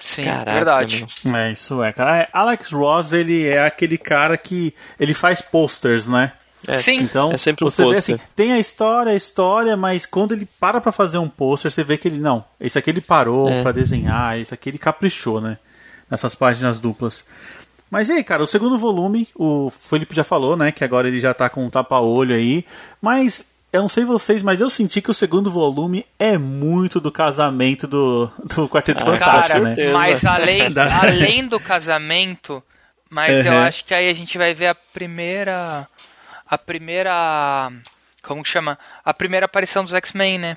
[SPEAKER 2] Sim,
[SPEAKER 3] Caraca,
[SPEAKER 2] verdade.
[SPEAKER 3] meu.
[SPEAKER 1] É, isso é, cara. É, Alex Ross, ele é aquele cara que ele faz posters, né?
[SPEAKER 3] É,
[SPEAKER 2] Sim.
[SPEAKER 1] Então,
[SPEAKER 3] É sempre um
[SPEAKER 1] você vê
[SPEAKER 3] pôster.
[SPEAKER 1] assim, tem a história, a história, mas quando ele para pra fazer um pôster, você vê que ele, não, esse aqui ele parou
[SPEAKER 3] É.
[SPEAKER 1] pra desenhar, esse aqui ele caprichou, né? Nessas páginas duplas. Mas e aí, cara, o segundo volume, o Felipe já falou, né, que agora ele já tá com um tapa-olho aí, mas eu não sei vocês, mas eu senti que o segundo volume é muito do casamento do, do Quarteto
[SPEAKER 3] Ah,
[SPEAKER 1] Fantástico,
[SPEAKER 3] com
[SPEAKER 1] né?
[SPEAKER 3] certeza.
[SPEAKER 2] Mas além, além do casamento, mas eu
[SPEAKER 1] Uhum.
[SPEAKER 2] acho que aí a gente vai ver a primeira. A primeira. Como que chama? A primeira aparição dos X-Men, né?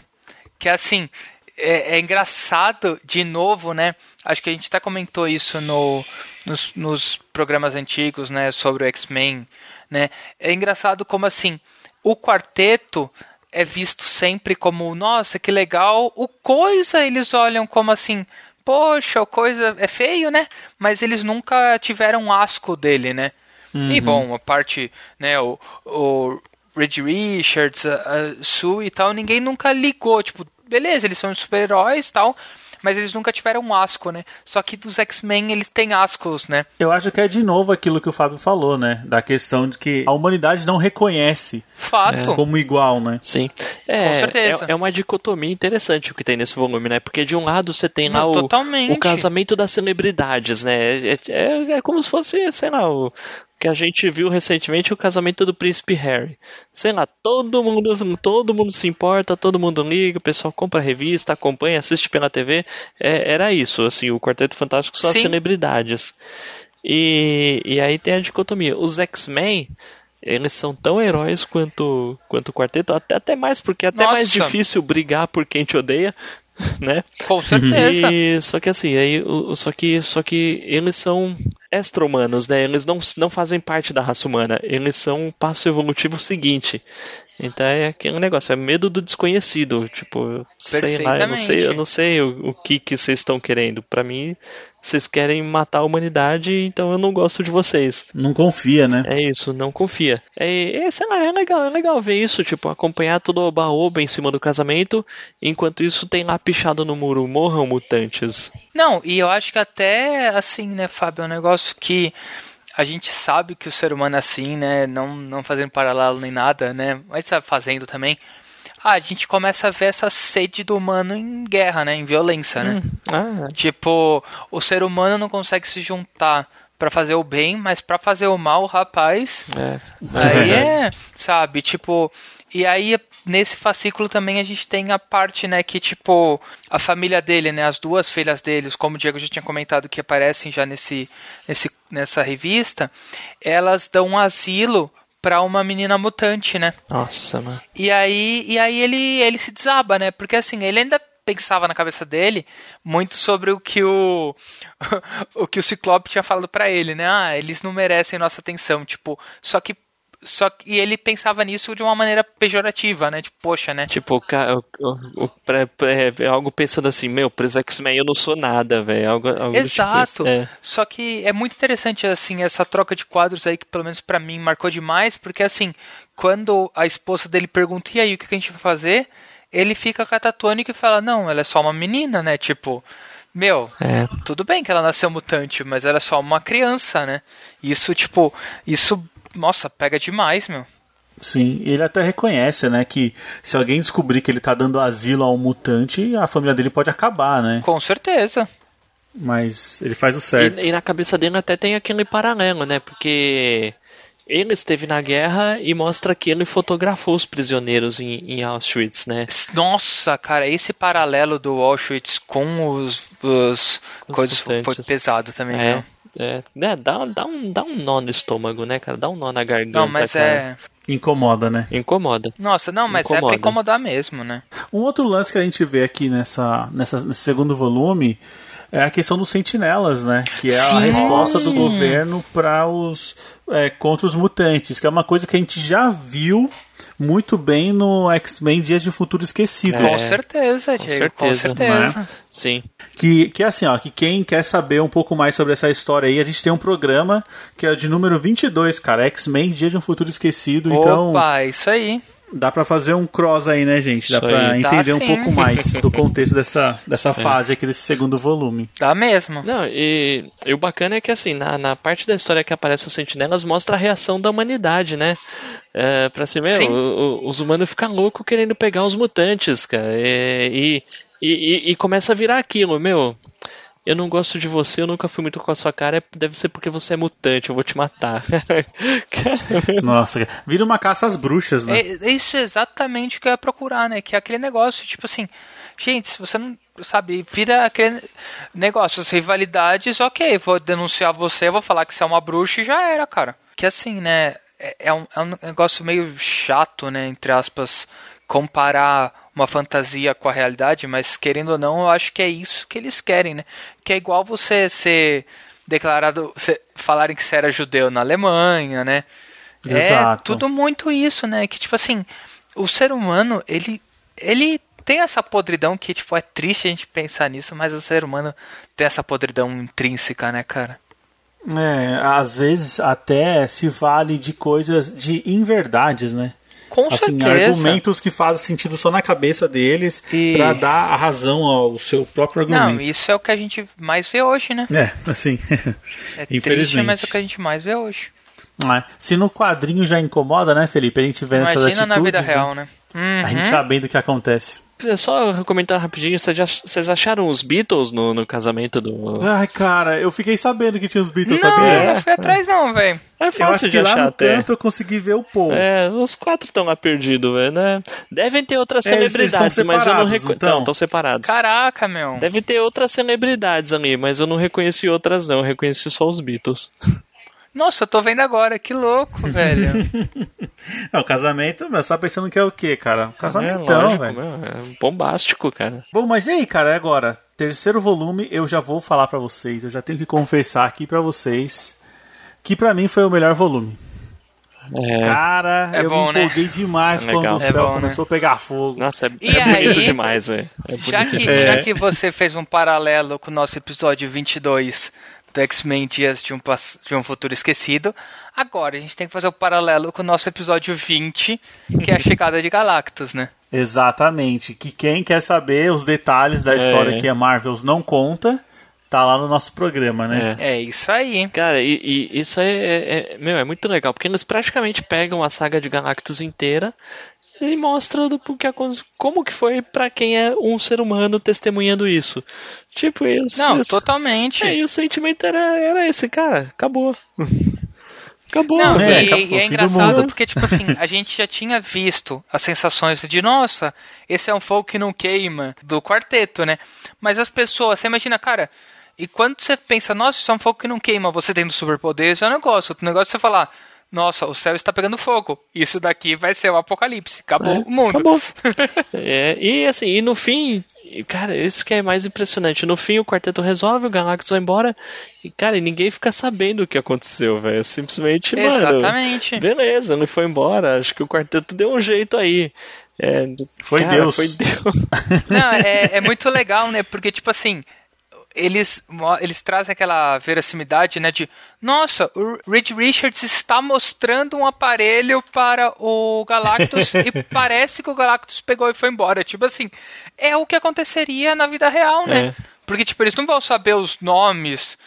[SPEAKER 2] Que assim. É, é engraçado, de novo, né? Acho que a gente até comentou isso no, nos, nos programas antigos, né? Sobre o X-Men, né? É engraçado como assim. O quarteto é visto sempre como, nossa, que legal. O coisa eles olham como assim, poxa, o coisa é feio, né? Mas eles nunca tiveram asco dele, né? E bom, a parte, né, o, o Reed Richards, a, a Sue e tal, ninguém nunca ligou, tipo, beleza, eles são super-heróis e tal, mas eles nunca tiveram asco, né? Só que dos X-Men eles têm ascos, né?
[SPEAKER 1] Eu acho que é de novo aquilo que o Fábio falou, né? Da questão de que a humanidade não reconhece
[SPEAKER 2] Fato.
[SPEAKER 1] como igual, né?
[SPEAKER 3] Sim. É,
[SPEAKER 2] Com certeza.
[SPEAKER 3] É, é uma dicotomia interessante o que tem nesse volume, né? Porque de um lado você tem lá
[SPEAKER 2] Não,
[SPEAKER 3] o, o casamento das celebridades, né? É, é- é como se fosse, sei lá, o que a gente viu recentemente o casamento do príncipe Harry. Sei lá, todo mundo, todo mundo se importa, todo mundo liga, o pessoal compra revista, acompanha, assiste pela TV. É, era isso, assim, o Quarteto Fantástico são as celebridades. E, e aí tem a dicotomia. Os X-Men, eles são tão heróis quanto, quanto o quarteto, até, até mais, porque é até mais
[SPEAKER 2] Nossa.
[SPEAKER 3] difícil brigar por quem te odeia né?
[SPEAKER 2] Com certeza.
[SPEAKER 3] E, só que assim, aí, o- só que, só que eles são extra-humanos, né? Eles não, não fazem parte da raça humana. Eles são um passo evolutivo seguinte. Então é aquele negócio, é medo do desconhecido. Tipo, sei lá, eu não sei, eu não sei o, o que que vocês estão querendo. Pra mim, vocês querem matar a humanidade, então eu não gosto de vocês.
[SPEAKER 1] Não confia, né?
[SPEAKER 3] É isso, não confia. É, é, sei lá, é legal, é legal ver isso, tipo, acompanhar todo o baoba em cima do casamento, enquanto isso tem lá pichado no muro, morram mutantes.
[SPEAKER 2] Não, e eu acho que até assim, né, Fábio, é um negócio que a gente sabe que o ser humano é assim, né, não, não fazendo paralelo nem nada, né, mas sabe, fazendo também. Ah, a gente começa a ver essa sede do humano em guerra, né, em violência, né.
[SPEAKER 3] Ah,
[SPEAKER 2] Tipo, o ser humano não consegue se juntar pra fazer o bem, mas pra fazer o mal, rapaz,
[SPEAKER 3] é.
[SPEAKER 2] Aí é, sabe, tipo, e aí nesse fascículo também a gente tem a parte, né, que tipo, a família dele, né, as duas filhas deles, como o Diego já tinha comentado que aparecem já nesse, nesse nessa revista, elas dão um asilo pra uma menina mutante, né?
[SPEAKER 3] Nossa, mano.
[SPEAKER 2] E aí, e aí ele, ele se desaba, né? Porque assim, ele ainda pensava na cabeça dele muito sobre o que o o que o Ciclope tinha falado pra ele, né? Ah, eles não merecem nossa atenção, tipo, só que só que e ele pensava nisso de uma maneira pejorativa, né? Tipo, poxa, né?
[SPEAKER 3] Tipo, o, ca- o, o, o pré- pré- é algo pensando assim, meu, preso X-Men eu não sou nada, velho. Algo, algo do
[SPEAKER 2] Exato.
[SPEAKER 3] Tipo, é.
[SPEAKER 2] Só que é muito interessante assim essa troca de quadros aí que pelo menos pra mim marcou demais, porque assim, quando a esposa dele pergunta e aí o que que a gente vai fazer, ele fica catatônico e fala: "Não, ela é só uma menina, né? Tipo, meu,
[SPEAKER 3] É.
[SPEAKER 2] tudo bem que ela nasceu mutante, mas ela é só uma criança, né? Isso, tipo, isso, nossa, pega demais, meu.
[SPEAKER 1] Sim, ele até reconhece, né, que se alguém descobrir que ele tá dando asilo a um mutante, a família dele pode acabar, né?
[SPEAKER 2] Com certeza.
[SPEAKER 1] Mas ele faz o certo.
[SPEAKER 3] E, e na cabeça dele até tem aquele paralelo, né? Porque ele esteve na guerra e mostra que ele fotografou os prisioneiros em, em Auschwitz, né?
[SPEAKER 2] Nossa, cara, esse paralelo do Auschwitz com os, os,
[SPEAKER 3] Os
[SPEAKER 2] coisas foi
[SPEAKER 3] mutantes.
[SPEAKER 2] pesado também,
[SPEAKER 3] É,
[SPEAKER 2] né?
[SPEAKER 3] É, né, dá, dá, um, dá um nó no estômago, né, cara? Dá um nó na garganta,
[SPEAKER 2] Não, mas
[SPEAKER 3] cara.
[SPEAKER 2] é.
[SPEAKER 1] Incomoda, né?
[SPEAKER 3] Incomoda.
[SPEAKER 2] Nossa, não, mas é
[SPEAKER 3] Incomoda.
[SPEAKER 2] pra incomodar mesmo, né?
[SPEAKER 1] Um outro lance que a gente vê aqui nessa, nessa, nesse segundo volume é a questão dos sentinelas, né? Que é a
[SPEAKER 2] Sim.
[SPEAKER 1] resposta do governo para os é, contra os mutantes, que é uma coisa que a gente já viu muito bem no X-Men Dias de Futuro Esquecido.
[SPEAKER 3] É.
[SPEAKER 2] Com certeza, Diego. Com
[SPEAKER 3] certeza,
[SPEAKER 2] certeza.
[SPEAKER 3] Sim.
[SPEAKER 1] Que, que é assim, ó, que quem quer saber um pouco mais sobre essa história aí, a gente tem um programa que é de número 22, cara, X-Men Dias de um Futuro Esquecido, então
[SPEAKER 2] Opa, isso aí.
[SPEAKER 1] Dá pra fazer um cross aí, né, gente? Dá.
[SPEAKER 2] Dá
[SPEAKER 1] entender um
[SPEAKER 2] sim.
[SPEAKER 1] pouco mais do contexto dessa, dessa fase aqui desse segundo volume.
[SPEAKER 2] Dá mesmo.
[SPEAKER 3] Não, e, e o bacana é que assim, na, na parte da história que aparece os sentinelas, mostra a reação da humanidade, né? É, pra
[SPEAKER 2] Sim.
[SPEAKER 3] meu, o- o- os humanos ficam loucos querendo pegar os mutantes, cara. É, E, e, e, e começa a virar aquilo, meu. Eu não gosto de você, eu nunca fui muito com a sua cara, é- deve ser porque você é mutante, eu vou te matar.
[SPEAKER 1] Nossa, vira uma caça às bruxas, né?
[SPEAKER 2] É, isso é exatamente o que eu ia procurar, né? Que é aquele negócio, tipo assim, gente, se você não sabe, vira aquele negócio, as rivalidades, ok, vou denunciar você, vou falar que você é uma bruxa e já era, cara. Que assim, né? É, é um, é um negócio meio chato, né? Entre aspas, comparar uma fantasia com a realidade, mas querendo ou não, eu acho que é isso que eles querem, né? Que é igual você ser declarado, você, falarem que você era judeu na Alemanha, né? É
[SPEAKER 1] Exato.
[SPEAKER 2] tudo muito isso, né? Que tipo assim, o ser humano, ele ele tem essa podridão que tipo é triste a gente pensar nisso, mas o ser humano tem essa podridão intrínseca, né, cara?
[SPEAKER 1] É, às vezes até se vale de coisas de inverdades, né?
[SPEAKER 2] Com
[SPEAKER 1] Assim,
[SPEAKER 2] certeza.
[SPEAKER 1] argumentos que fazem sentido só na cabeça deles
[SPEAKER 2] E-
[SPEAKER 1] pra dar a razão ao seu próprio
[SPEAKER 2] Não,
[SPEAKER 1] argumento.
[SPEAKER 2] isso é o que a gente mais vê hoje, né?
[SPEAKER 1] É, assim,
[SPEAKER 2] É triste,
[SPEAKER 1] infelizmente.
[SPEAKER 2] mas é o que a gente mais vê hoje.
[SPEAKER 1] É. Se no quadrinho já incomoda, né, Felipe? A gente vê essas
[SPEAKER 2] Imagina
[SPEAKER 1] atitudes.
[SPEAKER 2] na vida
[SPEAKER 1] né?
[SPEAKER 2] real, né?
[SPEAKER 1] A gente
[SPEAKER 2] Uhum.
[SPEAKER 1] sabendo o que acontece.
[SPEAKER 3] Só comentar rapidinho, vocês acharam os Beatles no, no casamento do.
[SPEAKER 1] Ai, cara, eu fiquei sabendo que tinha os Beatles,
[SPEAKER 2] Não,
[SPEAKER 1] sabia?
[SPEAKER 2] eu não fui atrás não, velho.
[SPEAKER 3] É
[SPEAKER 1] Eu acho
[SPEAKER 3] fácil
[SPEAKER 1] que
[SPEAKER 3] de
[SPEAKER 1] lá
[SPEAKER 3] achar
[SPEAKER 1] no
[SPEAKER 3] até.
[SPEAKER 1] canto eu consegui ver o Paul.
[SPEAKER 3] É, os quatro estão lá perdidos, velho, né? Devem ter outras
[SPEAKER 1] É,
[SPEAKER 3] celebridades, mas eu não reconheço.
[SPEAKER 1] então?
[SPEAKER 3] Não, estão separados.
[SPEAKER 2] Caraca, meu.
[SPEAKER 3] Deve ter outras celebridades ali, mas eu não reconheci outras não, eu reconheci só os Beatles.
[SPEAKER 2] Nossa, eu tô vendo agora, que louco, velho.
[SPEAKER 1] É, o casamento, meu, você tá pensando que é o quê, cara? O
[SPEAKER 3] É,
[SPEAKER 1] casamentão,
[SPEAKER 3] lógico,
[SPEAKER 1] velho.
[SPEAKER 3] meu, é bombástico, cara.
[SPEAKER 1] Bom, mas e aí, cara, agora? Terceiro volume, eu já vou falar pra vocês, eu já tenho que confessar aqui pra vocês que pra mim foi o melhor volume.
[SPEAKER 3] É.
[SPEAKER 1] Cara,
[SPEAKER 2] É
[SPEAKER 1] eu
[SPEAKER 2] bom,
[SPEAKER 1] me
[SPEAKER 2] né?
[SPEAKER 1] empolguei demais
[SPEAKER 3] É
[SPEAKER 1] quando o
[SPEAKER 2] É
[SPEAKER 1] céu
[SPEAKER 2] bom, né?
[SPEAKER 1] começou a pegar fogo.
[SPEAKER 3] Nossa, é, é bonito
[SPEAKER 2] aí,
[SPEAKER 3] demais, é. É
[SPEAKER 2] Já
[SPEAKER 3] bonito
[SPEAKER 2] que,
[SPEAKER 3] demais.
[SPEAKER 1] É.
[SPEAKER 2] já que você fez um paralelo com o nosso episódio 22 do X-Men Dias de um, de um Futuro Esquecido, agora a gente tem que fazer o paralelo com o nosso episódio 20, que é a chegada de Galactus, né?
[SPEAKER 1] Exatamente. Que quem quer saber os detalhes da
[SPEAKER 3] É.
[SPEAKER 1] história que a Marvels não conta, tá lá no nosso programa, né?
[SPEAKER 3] É.
[SPEAKER 2] É isso aí.
[SPEAKER 3] Cara, e, e isso é, é- é- meu, é muito legal, porque eles praticamente pegam a saga de Galactus inteira e mostram do, que acon- como que foi pra quem é um ser humano testemunhando isso. Tipo, isso.
[SPEAKER 2] Não,
[SPEAKER 3] isso-
[SPEAKER 2] totalmente.
[SPEAKER 3] É, e o sentimento era, era esse, cara, acabou. Acabou,
[SPEAKER 2] Não,
[SPEAKER 1] É,
[SPEAKER 3] velho.
[SPEAKER 2] e,
[SPEAKER 1] acabou,
[SPEAKER 2] e é engraçado porque, tipo assim, a gente já tinha visto as sensações de, nossa, esse é um fogo que não queima, do quarteto, né? Mas as pessoas, você imagina, cara, e quando você pensa, nossa, isso é um fogo que não queima, você tendo superpoderes, é um negócio. Outro negócio é você falar, nossa, o céu está pegando fogo, isso daqui vai ser o apocalipse, acabou
[SPEAKER 3] É,
[SPEAKER 2] o mundo.
[SPEAKER 3] Acabou. É, e assim, e no fim, cara, isso que é mais impressionante. No fim, o quarteto resolve, o Galactus vai embora, e cara, e ninguém fica sabendo o que aconteceu, velho. Simplesmente, mano.
[SPEAKER 2] Exatamente.
[SPEAKER 3] Beleza, ele foi embora. Acho que o quarteto deu um jeito aí. É,
[SPEAKER 1] Foi
[SPEAKER 3] cara,
[SPEAKER 1] Deus.
[SPEAKER 3] Foi Deus.
[SPEAKER 2] Não, é, é muito legal, né? Porque, tipo assim, eles, eles trazem aquela verossimilidade, né? De, nossa, o Reed Richards está mostrando um aparelho para o Galactus e parece que o Galactus pegou e foi embora. Tipo assim, é o que aconteceria na vida real, né?
[SPEAKER 3] É.
[SPEAKER 2] Porque, tipo, eles não vão saber os nomes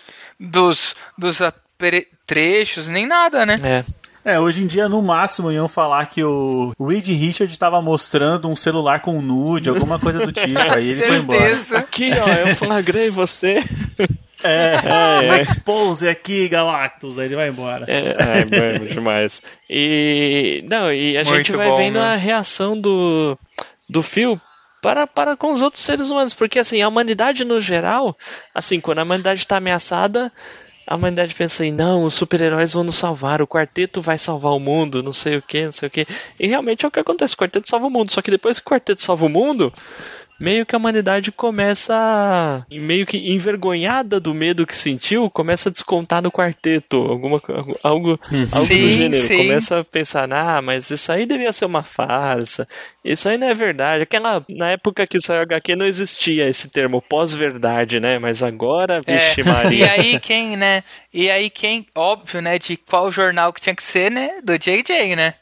[SPEAKER 2] dos, dos apetrechos, nem nada, né?
[SPEAKER 3] É.
[SPEAKER 1] É, hoje em dia, no máximo, iam falar que o Reed Richard estava mostrando um celular com nude, alguma coisa do tipo, aí ele foi embora.
[SPEAKER 2] Certeza.
[SPEAKER 3] Aqui, ó, eu flagrei você.
[SPEAKER 1] É,
[SPEAKER 3] É,
[SPEAKER 1] é.
[SPEAKER 3] é.
[SPEAKER 1] expose aqui, Galactus, aí ele vai embora.
[SPEAKER 3] É, é bom demais. E não, e a
[SPEAKER 2] Muito
[SPEAKER 3] gente vai
[SPEAKER 2] bom,
[SPEAKER 3] vendo
[SPEAKER 2] né?
[SPEAKER 3] a reação do do Phil para, para com os outros seres humanos, porque assim, a humanidade no geral, assim, quando a humanidade está ameaçada, a humanidade pensa assim, não, os super-heróis vão nos salvar, o quarteto vai salvar o mundo, não sei o que, não sei o que. E realmente é o que acontece, o quarteto salva o mundo, só que depois que o quarteto salva o mundo, meio que a humanidade começa, meio que envergonhada do medo que sentiu, começa a descontar no quarteto, alguma co- algo, algo do
[SPEAKER 2] Sim,
[SPEAKER 3] gênero.
[SPEAKER 2] sim.
[SPEAKER 3] Começa a pensar, ah, mas isso aí devia ser uma farsa, isso aí não é verdade. Aquela, na época que saiu HQ não existia esse termo pós-verdade, né? Mas agora, vixe
[SPEAKER 2] É,
[SPEAKER 3] Maria.
[SPEAKER 2] E aí quem, né? E aí quem, óbvio, né? De qual jornal que tinha que ser, né? Do JJ, né?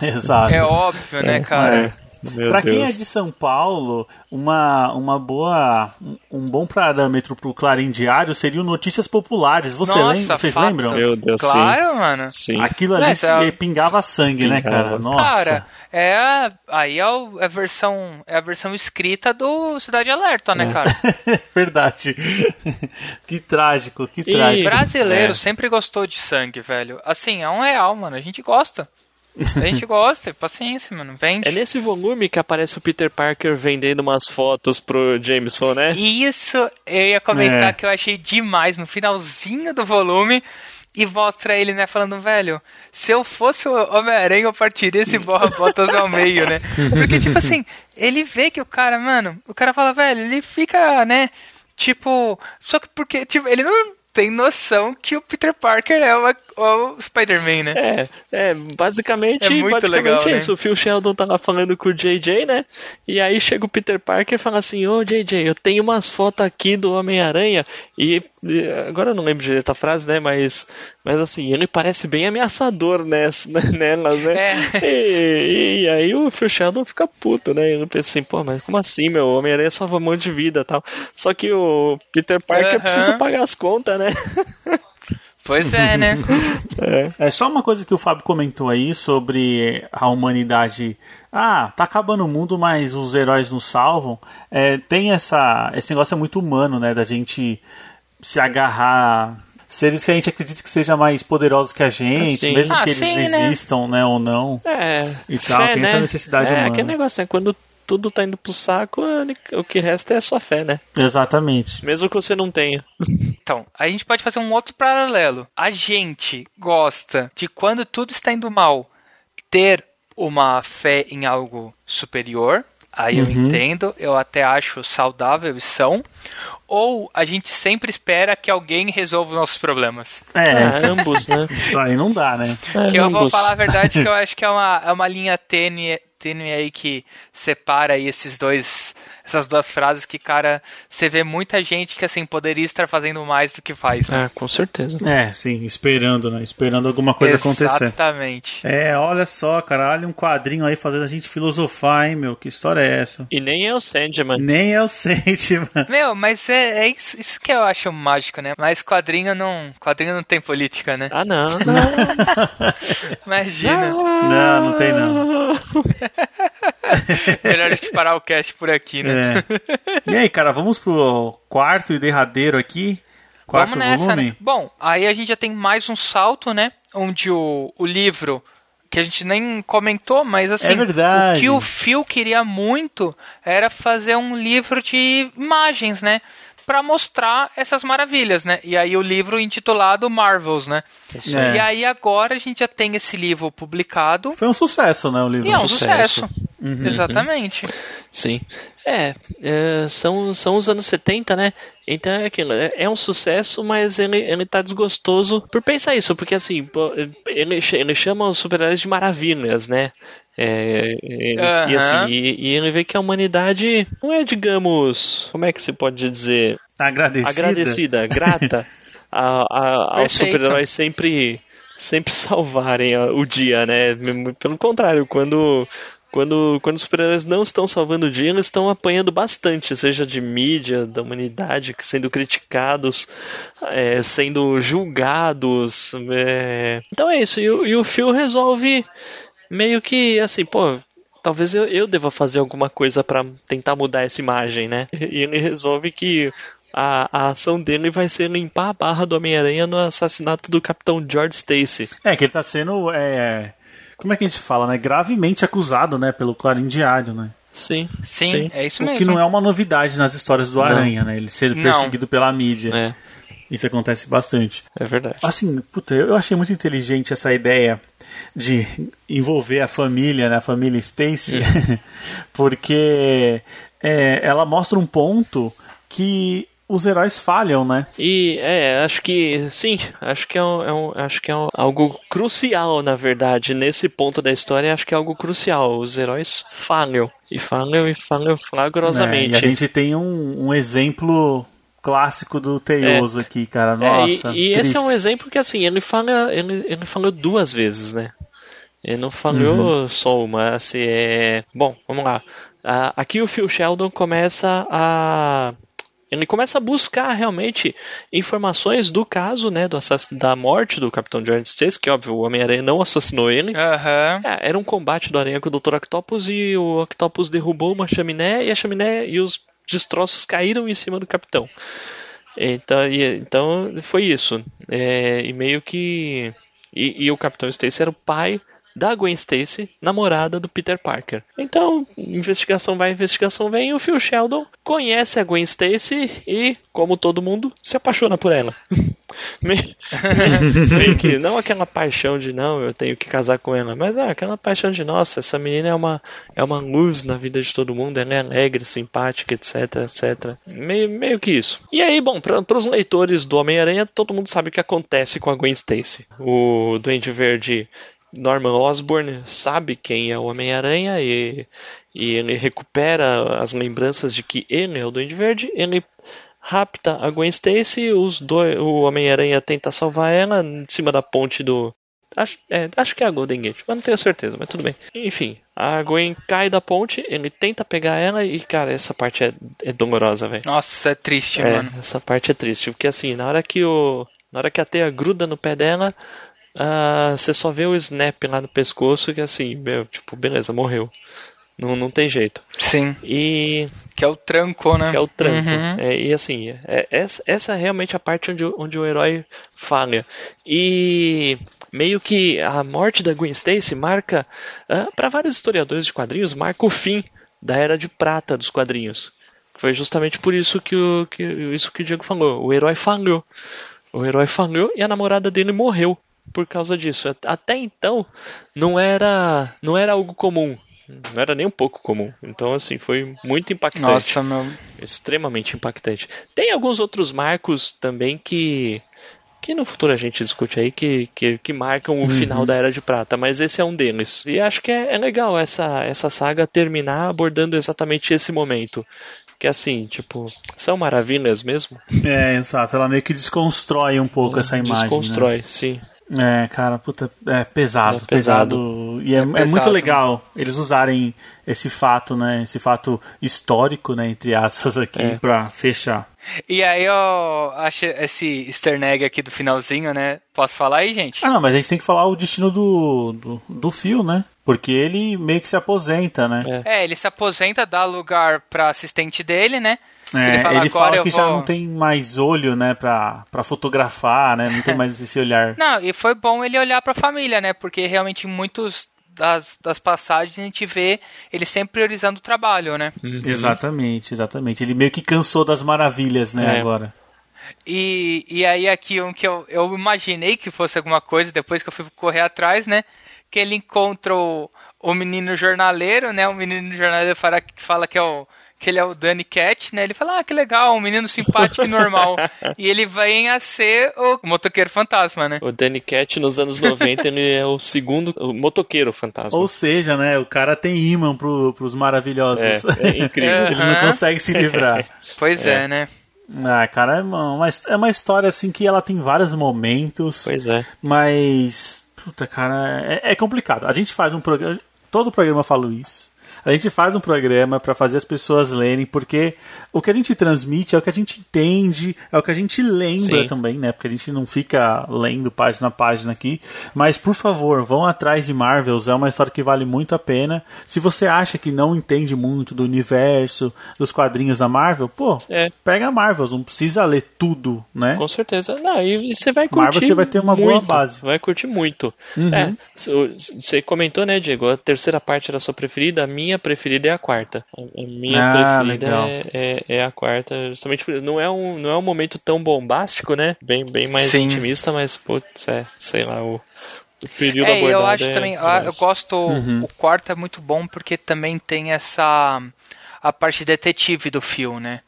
[SPEAKER 1] Exato.
[SPEAKER 2] É óbvio, né, cara?
[SPEAKER 3] Meu
[SPEAKER 1] Pra quem é de São Paulo, uma, uma boa, um- bom parâmetro pro Clarim Diário seria o Notícias Populares. Você
[SPEAKER 2] Nossa,
[SPEAKER 1] lembra? Vocês
[SPEAKER 2] fato.
[SPEAKER 1] lembram?
[SPEAKER 3] Meu Deus,
[SPEAKER 2] Claro, mano.
[SPEAKER 3] sim.
[SPEAKER 1] Aquilo ali
[SPEAKER 2] Mas, é-
[SPEAKER 1] pingava sangue, né, cara?
[SPEAKER 3] Pingava.
[SPEAKER 1] Nossa.
[SPEAKER 2] Cara, é a, aí é, o- é a versão é a versão escrita do Cidade Alerta, né,
[SPEAKER 3] É.
[SPEAKER 2] cara?
[SPEAKER 1] Verdade. que trágico, que
[SPEAKER 3] E-
[SPEAKER 1] trágico.
[SPEAKER 2] Brasileiro
[SPEAKER 3] É.
[SPEAKER 2] sempre gostou de sangue, velho. Assim, é um real, mano. A gente gosta. A gente gosta, paciência, mano. Vende.
[SPEAKER 3] É nesse volume que aparece o Peter Parker vendendo umas fotos pro Jameson, né?
[SPEAKER 2] Isso eu ia comentar
[SPEAKER 1] É.
[SPEAKER 2] que eu achei demais no finalzinho do volume. E mostra ele, né, falando, velho, se eu fosse o Homem-Aranha, eu partiria esse borra botas ao meio, né? Porque, tipo assim, ele vê que o cara, mano, o cara fala, velho, ele fica, né, tipo. Só que porque, tipo, ele não tem noção que o Peter Parker é o, o Spider-Man, né?
[SPEAKER 3] É, é, basicamente,
[SPEAKER 2] É muito
[SPEAKER 3] basicamente
[SPEAKER 2] legal,
[SPEAKER 3] é
[SPEAKER 2] né?
[SPEAKER 3] isso. O Phil Sheldon tá lá falando com o JJ, né? E aí chega o Peter Parker e fala assim, ô JJ, eu tenho umas fotos aqui do Homem-Aranha e, e agora eu não lembro direito a frase, né? Mas, mas assim, ele parece bem ameaçador ness, nelas, né?
[SPEAKER 2] É.
[SPEAKER 3] E, e aí o Phil Sheldon fica puto, né? Ele pensa assim, pô, mas como assim, meu? O Homem-Aranha salva um monte de vida e tal. Só que o Peter Parker
[SPEAKER 2] Aham.
[SPEAKER 3] precisa pagar as contas, né?
[SPEAKER 2] Pois é, né?
[SPEAKER 1] É só uma coisa que o Fábio comentou aí sobre a humanidade. Ah, tá acabando o mundo, mas os heróis nos salvam. É, tem essa. Esse negócio é muito humano, né? Da gente se agarrar. Seres que a gente acredita que sejam mais poderosos que a gente,
[SPEAKER 3] Sim.
[SPEAKER 1] mesmo
[SPEAKER 2] Ah,
[SPEAKER 1] que eles
[SPEAKER 2] sim, né?
[SPEAKER 1] existam, né, ou não.
[SPEAKER 3] É.
[SPEAKER 1] E tal, tem essa necessidade
[SPEAKER 3] é,
[SPEAKER 1] humana.
[SPEAKER 3] aquele negócio, né? Quando tudo tá indo pro saco, o que resta é a sua fé, né?
[SPEAKER 1] Exatamente.
[SPEAKER 3] Mesmo que você não tenha.
[SPEAKER 2] então, a gente pode fazer um outro paralelo. A gente gosta de quando tudo está indo mal, ter uma fé em algo superior. Aí eu
[SPEAKER 1] Uhum.
[SPEAKER 2] entendo, eu até acho saudável e são. Ou a gente sempre espera que alguém resolva os nossos problemas.
[SPEAKER 1] É,
[SPEAKER 3] É, ambos, né?
[SPEAKER 1] isso aí não dá, né?
[SPEAKER 3] É,
[SPEAKER 2] Que eu vou falar a verdade que eu acho que é uma, é uma linha tênue, tênue aí que separa aí esses dois, essas duas frases que, cara, você vê muita gente que assim poderia estar fazendo mais do que faz. Né?
[SPEAKER 3] É, com certeza.
[SPEAKER 1] É, sim, esperando, né? Esperando alguma coisa acontecer.
[SPEAKER 2] Exatamente.
[SPEAKER 1] É, olha só, cara, olha um quadrinho aí fazendo a gente filosofar, hein, meu? Que história é essa?
[SPEAKER 3] E nem é o Sandman.
[SPEAKER 1] Nem é o Sandman.
[SPEAKER 2] Meu, mas é, é isso, isso que eu acho mágico, né? Mas quadrinho não, quadrinho não tem política, né?
[SPEAKER 3] Ah, não, não.
[SPEAKER 2] Imagina.
[SPEAKER 1] Não, não tem não.
[SPEAKER 2] Melhor a gente parar o cast por aqui, né?
[SPEAKER 1] É. E aí, cara, vamos pro quarto e derradeiro aqui. Quarto
[SPEAKER 2] Vamos nessa,
[SPEAKER 1] volume.
[SPEAKER 2] né? Bom, aí a gente já tem mais um salto, né? Onde o, o livro, que a gente nem comentou, mas assim,
[SPEAKER 1] É verdade.
[SPEAKER 2] o que o Phil queria muito era fazer um livro de imagens, né? Pra mostrar essas maravilhas, né? E aí o livro intitulado Marvels, né?
[SPEAKER 3] Isso
[SPEAKER 1] É.
[SPEAKER 2] E aí agora a gente já tem esse livro publicado.
[SPEAKER 1] Foi um sucesso, né, o livro.
[SPEAKER 2] E é um
[SPEAKER 3] sucesso.
[SPEAKER 2] sucesso. Exatamente.
[SPEAKER 3] Sim. É, é, são, são os anos 70, né? Então é aquilo, é, é um sucesso, mas ele, ele tá desgostoso por pensar isso, porque assim, ele, ele chama os super-heróis de maravilhas, né? É, ele-
[SPEAKER 2] Aham.
[SPEAKER 3] E assim, e, e ele vê que a humanidade não é, digamos, como é que se pode dizer?
[SPEAKER 1] Agradecida.
[SPEAKER 3] agradecida, grata a, a- aos super-heróis sempre, sempre salvarem o dia, né? Pelo contrário, quando, quando, quando os super-heróis não estão salvando o dia, eles estão apanhando bastante, seja de mídia, da humanidade, sendo criticados, é, sendo julgados. é. Então é isso, e, o- e o Phil resolve meio que assim, pô. Talvez eu, eu deva fazer alguma coisa pra tentar mudar essa imagem, né? E ele resolve que a, a ação dele vai ser limpar a barra do Homem-Aranha no assassinato do Capitão George Stacy.
[SPEAKER 1] É, que ele tá sendo. É... Como é que a gente fala, né? Gravemente acusado, né? Pelo Clarim Diário, né?
[SPEAKER 3] Sim,
[SPEAKER 2] Sim, é isso
[SPEAKER 1] O
[SPEAKER 2] mesmo.
[SPEAKER 1] que não é uma novidade nas histórias do Aranha, né? Ele ser
[SPEAKER 2] Não.
[SPEAKER 1] perseguido pela mídia.
[SPEAKER 3] É,
[SPEAKER 1] Isso acontece bastante.
[SPEAKER 3] é verdade.
[SPEAKER 1] Assim, puta, eu achei muito inteligente essa ideia de envolver a família, né? A família Stacy, porque é, ela mostra um ponto que os heróis falham, né?
[SPEAKER 3] E é, acho que sim, acho que é, um, é um- acho que é um- algo crucial, na verdade, nesse ponto da história, acho que é algo crucial. Os heróis falham e falham e falham
[SPEAKER 1] É,
[SPEAKER 3] flagrosamente.
[SPEAKER 1] e a gente tem um, um exemplo clássico do Teioso aqui, cara.
[SPEAKER 3] É,
[SPEAKER 1] Nossa.
[SPEAKER 3] e, e esse é um exemplo que assim, ele fala, ele, ele falou duas vezes, né? Ele não falou
[SPEAKER 1] Uhum.
[SPEAKER 3] só uma, assim, é... Bom, vamos lá. Aqui o Phil Sheldon começa a... Ele começa a buscar realmente informações do caso, né, do da morte do Capitão George Stacy, que óbvio, o Homem-Aranha não assassinou ele.
[SPEAKER 2] Aham.
[SPEAKER 3] É, era um combate do Aranha com o Dr. Octopus e o Octopus derrubou uma chaminé e a chaminé e os destroços caíram em cima do Capitão. Então, e- então foi isso. É, e meio que. E, e o Capitão Stacy era o pai da Gwen Stacy, namorada do Peter Parker. Então, investigação vai, investigação vem, e o Phil Sheldon conhece a Gwen Stacy e, como todo mundo, se apaixona por ela. meio, que, não aquela paixão de não, eu tenho que casar com ela, mas ah, aquela paixão de nossa, essa menina é uma, é uma luz na vida de todo mundo, ela é alegre, simpática, etc, etc. Meio, meio que isso. E aí, bom, para os leitores do Homem-Aranha, todo mundo sabe o que acontece com a Gwen Stacy. O Duende Verde Norman Osborn sabe quem é o Homem-Aranha e, e ele recupera as lembranças de que ele é o Duende Verde. Ele rapta a Gwen Stacy, os dois, o Homem-Aranha tenta salvar ela em cima da ponte do. Acho, é, acho que é a Golden Gate, mas não tenho certeza, mas tudo bem. Enfim, a Gwen cai da ponte, ele tenta pegar ela e, cara, essa parte é, é dolorosa, velho.
[SPEAKER 2] Nossa, é triste,
[SPEAKER 3] É,
[SPEAKER 2] mano.
[SPEAKER 3] essa parte é triste, porque assim, na hora que o. Na hora que a teia gruda no pé dela, ah, você só vê o snap lá no pescoço que assim, meu, tipo, beleza, morreu. Não, não tem jeito.
[SPEAKER 2] Sim.
[SPEAKER 3] E
[SPEAKER 2] Que é o tranco, né?
[SPEAKER 3] que é o tranco.
[SPEAKER 2] Uhum.
[SPEAKER 3] É, e assim, é- essa, essa é realmente a parte onde, o- onde o herói falha. E meio que a morte da Gwen Stacy marca, para vários historiadores de quadrinhos, marca o fim da era de prata dos quadrinhos. Foi justamente por isso que o, que, isso que o Diego falou. O herói falhou. O herói falhou e a namorada dele morreu por causa disso. Até então não era não era algo comum. Não era nem um pouco comum. Então, assim, foi muito impactante.
[SPEAKER 2] Nossa, meu.
[SPEAKER 3] Extremamente impactante. Tem alguns outros marcos também que que no futuro a gente discute aí, que, que, que marcam o uhum. final da Era de Prata, mas esse é um deles. E acho que é, é legal essa, essa saga terminar abordando exatamente esse momento. Que assim, tipo, são maravilhas mesmo?
[SPEAKER 1] É, exato. Ela meio que desconstrói um pouco é, essa imagem.
[SPEAKER 3] Né? Desconstrói,
[SPEAKER 1] né?
[SPEAKER 3] sim.
[SPEAKER 1] É, cara, puta, é pesado, é pesado. pesado. E é, é, é pesado, muito legal eles usarem esse fato, né? Esse fato histórico, né? Entre aspas, aqui, é. pra fechar.
[SPEAKER 2] E aí eu acho esse easter egg aqui do finalzinho, né? Posso falar aí, gente?
[SPEAKER 1] Ah, não, mas a gente tem que falar o destino do, do, do Phil, né? Porque ele meio que se aposenta, né?
[SPEAKER 2] É, é ele se aposenta, dá lugar pra assistente dele, né?
[SPEAKER 1] É, ele fala, ele fala que vou... já não tem mais olho, né, pra, pra fotografar, né? Não tem mais esse olhar.
[SPEAKER 2] Não, e foi bom ele olhar pra família, né? Porque realmente muitos das, das passagens a gente vê ele sempre priorizando o trabalho, né?
[SPEAKER 1] Uhum. Exatamente, exatamente. Ele meio que cansou das maravilhas, né, é. agora.
[SPEAKER 2] E, e aí aqui um que eu, eu imaginei que fosse alguma coisa, depois que eu fui correr atrás, né? Que ele encontra o, o menino jornaleiro, né? O menino jornaleiro fala, fala que é o que ele é o Danny Cat, né? Ele fala, ah, que legal, um menino simpático e normal. e ele vem a ser o motoqueiro fantasma, né?
[SPEAKER 3] O Danny Cat nos anos 90 ele é o segundo o motoqueiro fantasma.
[SPEAKER 1] Ou seja, né? O cara tem imã pro, pros maravilhosos.
[SPEAKER 3] É, é incrível.
[SPEAKER 1] ele não consegue se livrar.
[SPEAKER 2] pois é, é né?
[SPEAKER 1] Ah, cara, é uma, é uma história assim que ela tem vários momentos.
[SPEAKER 3] Pois é.
[SPEAKER 1] Mas, puta, cara, é, é complicado. A gente faz um programa. Todo programa eu falo isso. A gente faz um programa para fazer as pessoas lerem, porque o que a gente transmite é o que a gente entende, é o que a gente lembra Sim. também, né? Porque a gente não fica lendo página a página aqui. Mas, por favor, vão atrás de Marvels, é uma história que vale muito a pena. Se você acha que não entende muito do universo, dos quadrinhos da Marvel, pô, é. pega Marvels, não precisa ler tudo, né?
[SPEAKER 3] Com certeza. Não, e você vai curtir.
[SPEAKER 1] Marvel você vai ter uma
[SPEAKER 3] muito,
[SPEAKER 1] boa base.
[SPEAKER 3] Vai curtir muito. Uhum. É, você comentou, né, Diego? A terceira parte era a sua preferida, a minha preferida é a quarta. A minha ah, preferida é, é, é, a quarta. Justamente por não é um não é um momento tão bombástico, né? Bem, bem mais Sim. intimista, mas putz, é, sei lá, o, o período é,
[SPEAKER 2] eu acho é também, eu gosto, uhum. o quarto é muito bom porque também tem essa a parte detetive do filme, né?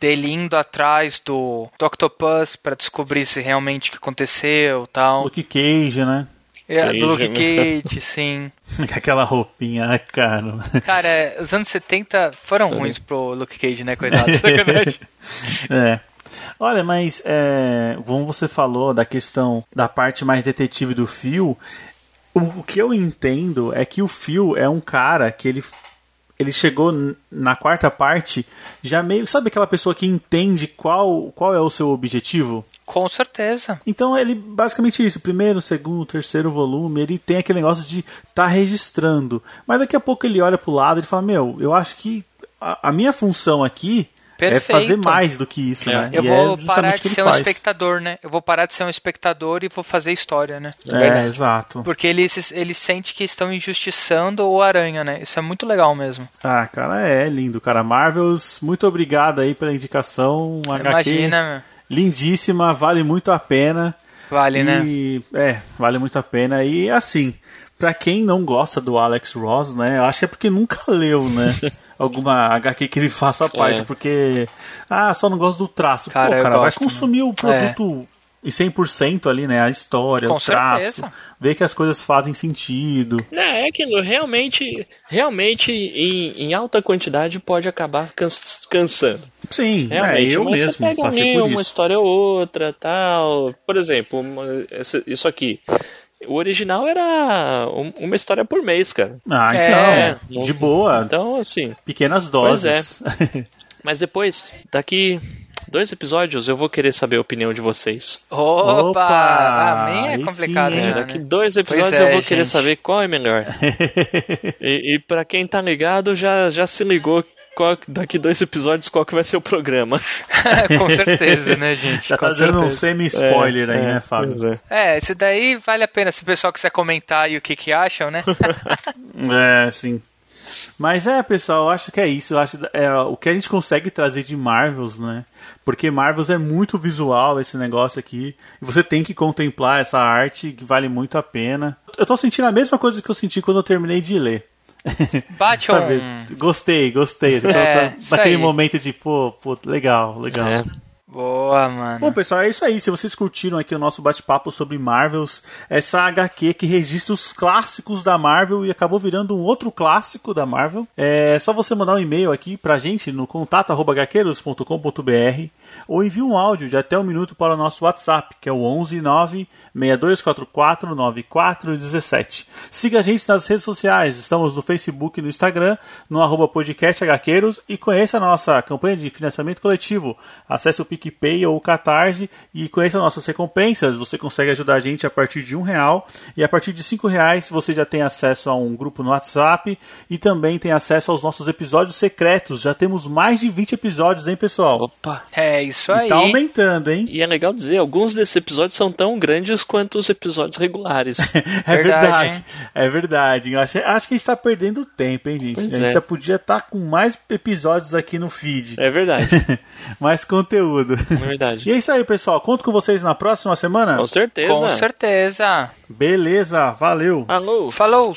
[SPEAKER 2] Dele indo atrás do, do Octopus para descobrir se realmente o que aconteceu, tal.
[SPEAKER 1] Luke Cage, né?
[SPEAKER 2] É, Luke né? Cage, sim.
[SPEAKER 1] Aquela roupinha, né, cara.
[SPEAKER 2] Cara, os anos 70 foram ruins pro Luke Cage, né, coitado?
[SPEAKER 1] é. Olha, mas é, como você falou da questão da parte mais detetive do Phil, o, o que eu entendo é que o Phil é um cara que ele ele chegou na quarta parte já meio. Sabe aquela pessoa que entende qual, qual é o seu objetivo?
[SPEAKER 2] Com certeza.
[SPEAKER 1] Então ele basicamente isso, primeiro, segundo, terceiro volume, ele tem aquele negócio de estar tá registrando. Mas daqui a pouco ele olha pro lado e fala: Meu, eu acho que a, a minha função aqui Perfeito. é fazer mais do que isso, é. né?
[SPEAKER 2] Eu e vou é parar de ser um espectador, né? Eu vou parar de ser um espectador e vou fazer história, né?
[SPEAKER 1] É, é exato.
[SPEAKER 2] Porque ele, ele sente que estão injustiçando o Aranha, né? Isso é muito legal mesmo.
[SPEAKER 1] Ah, cara, é lindo, cara. Marvels, muito obrigado aí pela indicação.
[SPEAKER 2] Imagina, HQ. meu
[SPEAKER 1] lindíssima, vale muito a pena.
[SPEAKER 2] Vale, né?
[SPEAKER 1] e, né? É, vale muito a pena. E assim, para quem não gosta do Alex Ross, né? Eu acho que é porque nunca leu, né? Alguma HQ que ele faça parte, é. porque. Ah, só não gosto do traço. Cara, Pô, cara, vai gosto, consumir o produto. É e 100% ali, né? A história, Com o traço, certeza. ver que as coisas fazem sentido.
[SPEAKER 3] É, é aquilo, realmente, realmente em, em alta quantidade pode acabar cansa cansando.
[SPEAKER 1] Sim, é, realmente, é, eu mesmo você pega ali
[SPEAKER 3] uma história ou outra, tal. Por exemplo, uma, isso aqui. O original era uma história por mês, cara.
[SPEAKER 1] Ah, então, é, de boa.
[SPEAKER 3] Então, assim.
[SPEAKER 1] Pequenas doses.
[SPEAKER 3] Pois é. Mas depois, daqui dois episódios, eu vou querer saber a opinião de vocês.
[SPEAKER 2] Opa! Opa a minha é complicado,
[SPEAKER 3] né? Daqui dois episódios é, eu vou gente. querer saber qual é melhor. e, e para quem tá ligado, já, já se ligou qual, daqui dois episódios qual que vai ser o programa.
[SPEAKER 2] Com certeza, né, gente?
[SPEAKER 1] Já
[SPEAKER 2] tá
[SPEAKER 1] dando um semi-spoiler é, aí, é, né, Fábio?
[SPEAKER 2] É. é, esse daí vale a pena se o pessoal quiser comentar aí o que que acham, né?
[SPEAKER 1] é, sim. Mas é, pessoal, eu acho que é isso. Eu acho é, o que a gente consegue trazer de Marvels, né? Porque Marvels é muito visual esse negócio aqui. E você tem que contemplar essa arte que vale muito a pena. Eu tô sentindo a mesma coisa que eu senti quando eu terminei de ler.
[SPEAKER 5] Bate um...
[SPEAKER 1] Gostei, gostei.
[SPEAKER 5] É,
[SPEAKER 1] tô-
[SPEAKER 5] isso
[SPEAKER 1] naquele
[SPEAKER 5] aí.
[SPEAKER 1] momento de, pô, pô, legal, legal.
[SPEAKER 3] É.
[SPEAKER 5] Boa, mano.
[SPEAKER 1] Bom, pessoal, é isso aí. Se vocês curtiram aqui o nosso bate-papo sobre Marvels, essa HQ que registra os clássicos da Marvel e acabou virando um outro clássico da Marvel, é só você mandar um e-mail aqui pra gente no contato@hqueiros.com.br ou envie um áudio de até um minuto para o nosso WhatsApp, que é o 11 9 6244 9417. Siga a gente nas redes sociais. Estamos no Facebook e no Instagram, no arroba podcast HQueiros e conheça a nossa campanha de financiamento coletivo. Acesse o PicPay ou o Catarse e conheça nossas recompensas. Você consegue ajudar a gente a partir de um real e a partir de cinco reais você já tem acesso a um grupo no WhatsApp e também tem acesso aos nossos episódios secretos. Já temos mais de 20 episódios, hein, pessoal?
[SPEAKER 3] Opa.
[SPEAKER 5] É isso
[SPEAKER 1] E
[SPEAKER 5] aí.
[SPEAKER 1] tá aumentando, hein?
[SPEAKER 3] E é legal dizer, alguns desses episódios são tão grandes quanto os episódios regulares.
[SPEAKER 1] É
[SPEAKER 5] Verdade,
[SPEAKER 1] verdade, é verdade. Eu acho, acho que a gente tá perdendo tempo, hein, gente?
[SPEAKER 3] Pois
[SPEAKER 1] a gente
[SPEAKER 3] é.
[SPEAKER 1] já podia estar com mais episódios aqui no feed.
[SPEAKER 3] É verdade,
[SPEAKER 1] mais conteúdo.
[SPEAKER 3] é verdade.
[SPEAKER 1] E é isso aí, pessoal. Conto com vocês na próxima semana.
[SPEAKER 3] Com certeza.
[SPEAKER 5] Com certeza.
[SPEAKER 1] Beleza, valeu.
[SPEAKER 3] Alô.
[SPEAKER 5] Falou.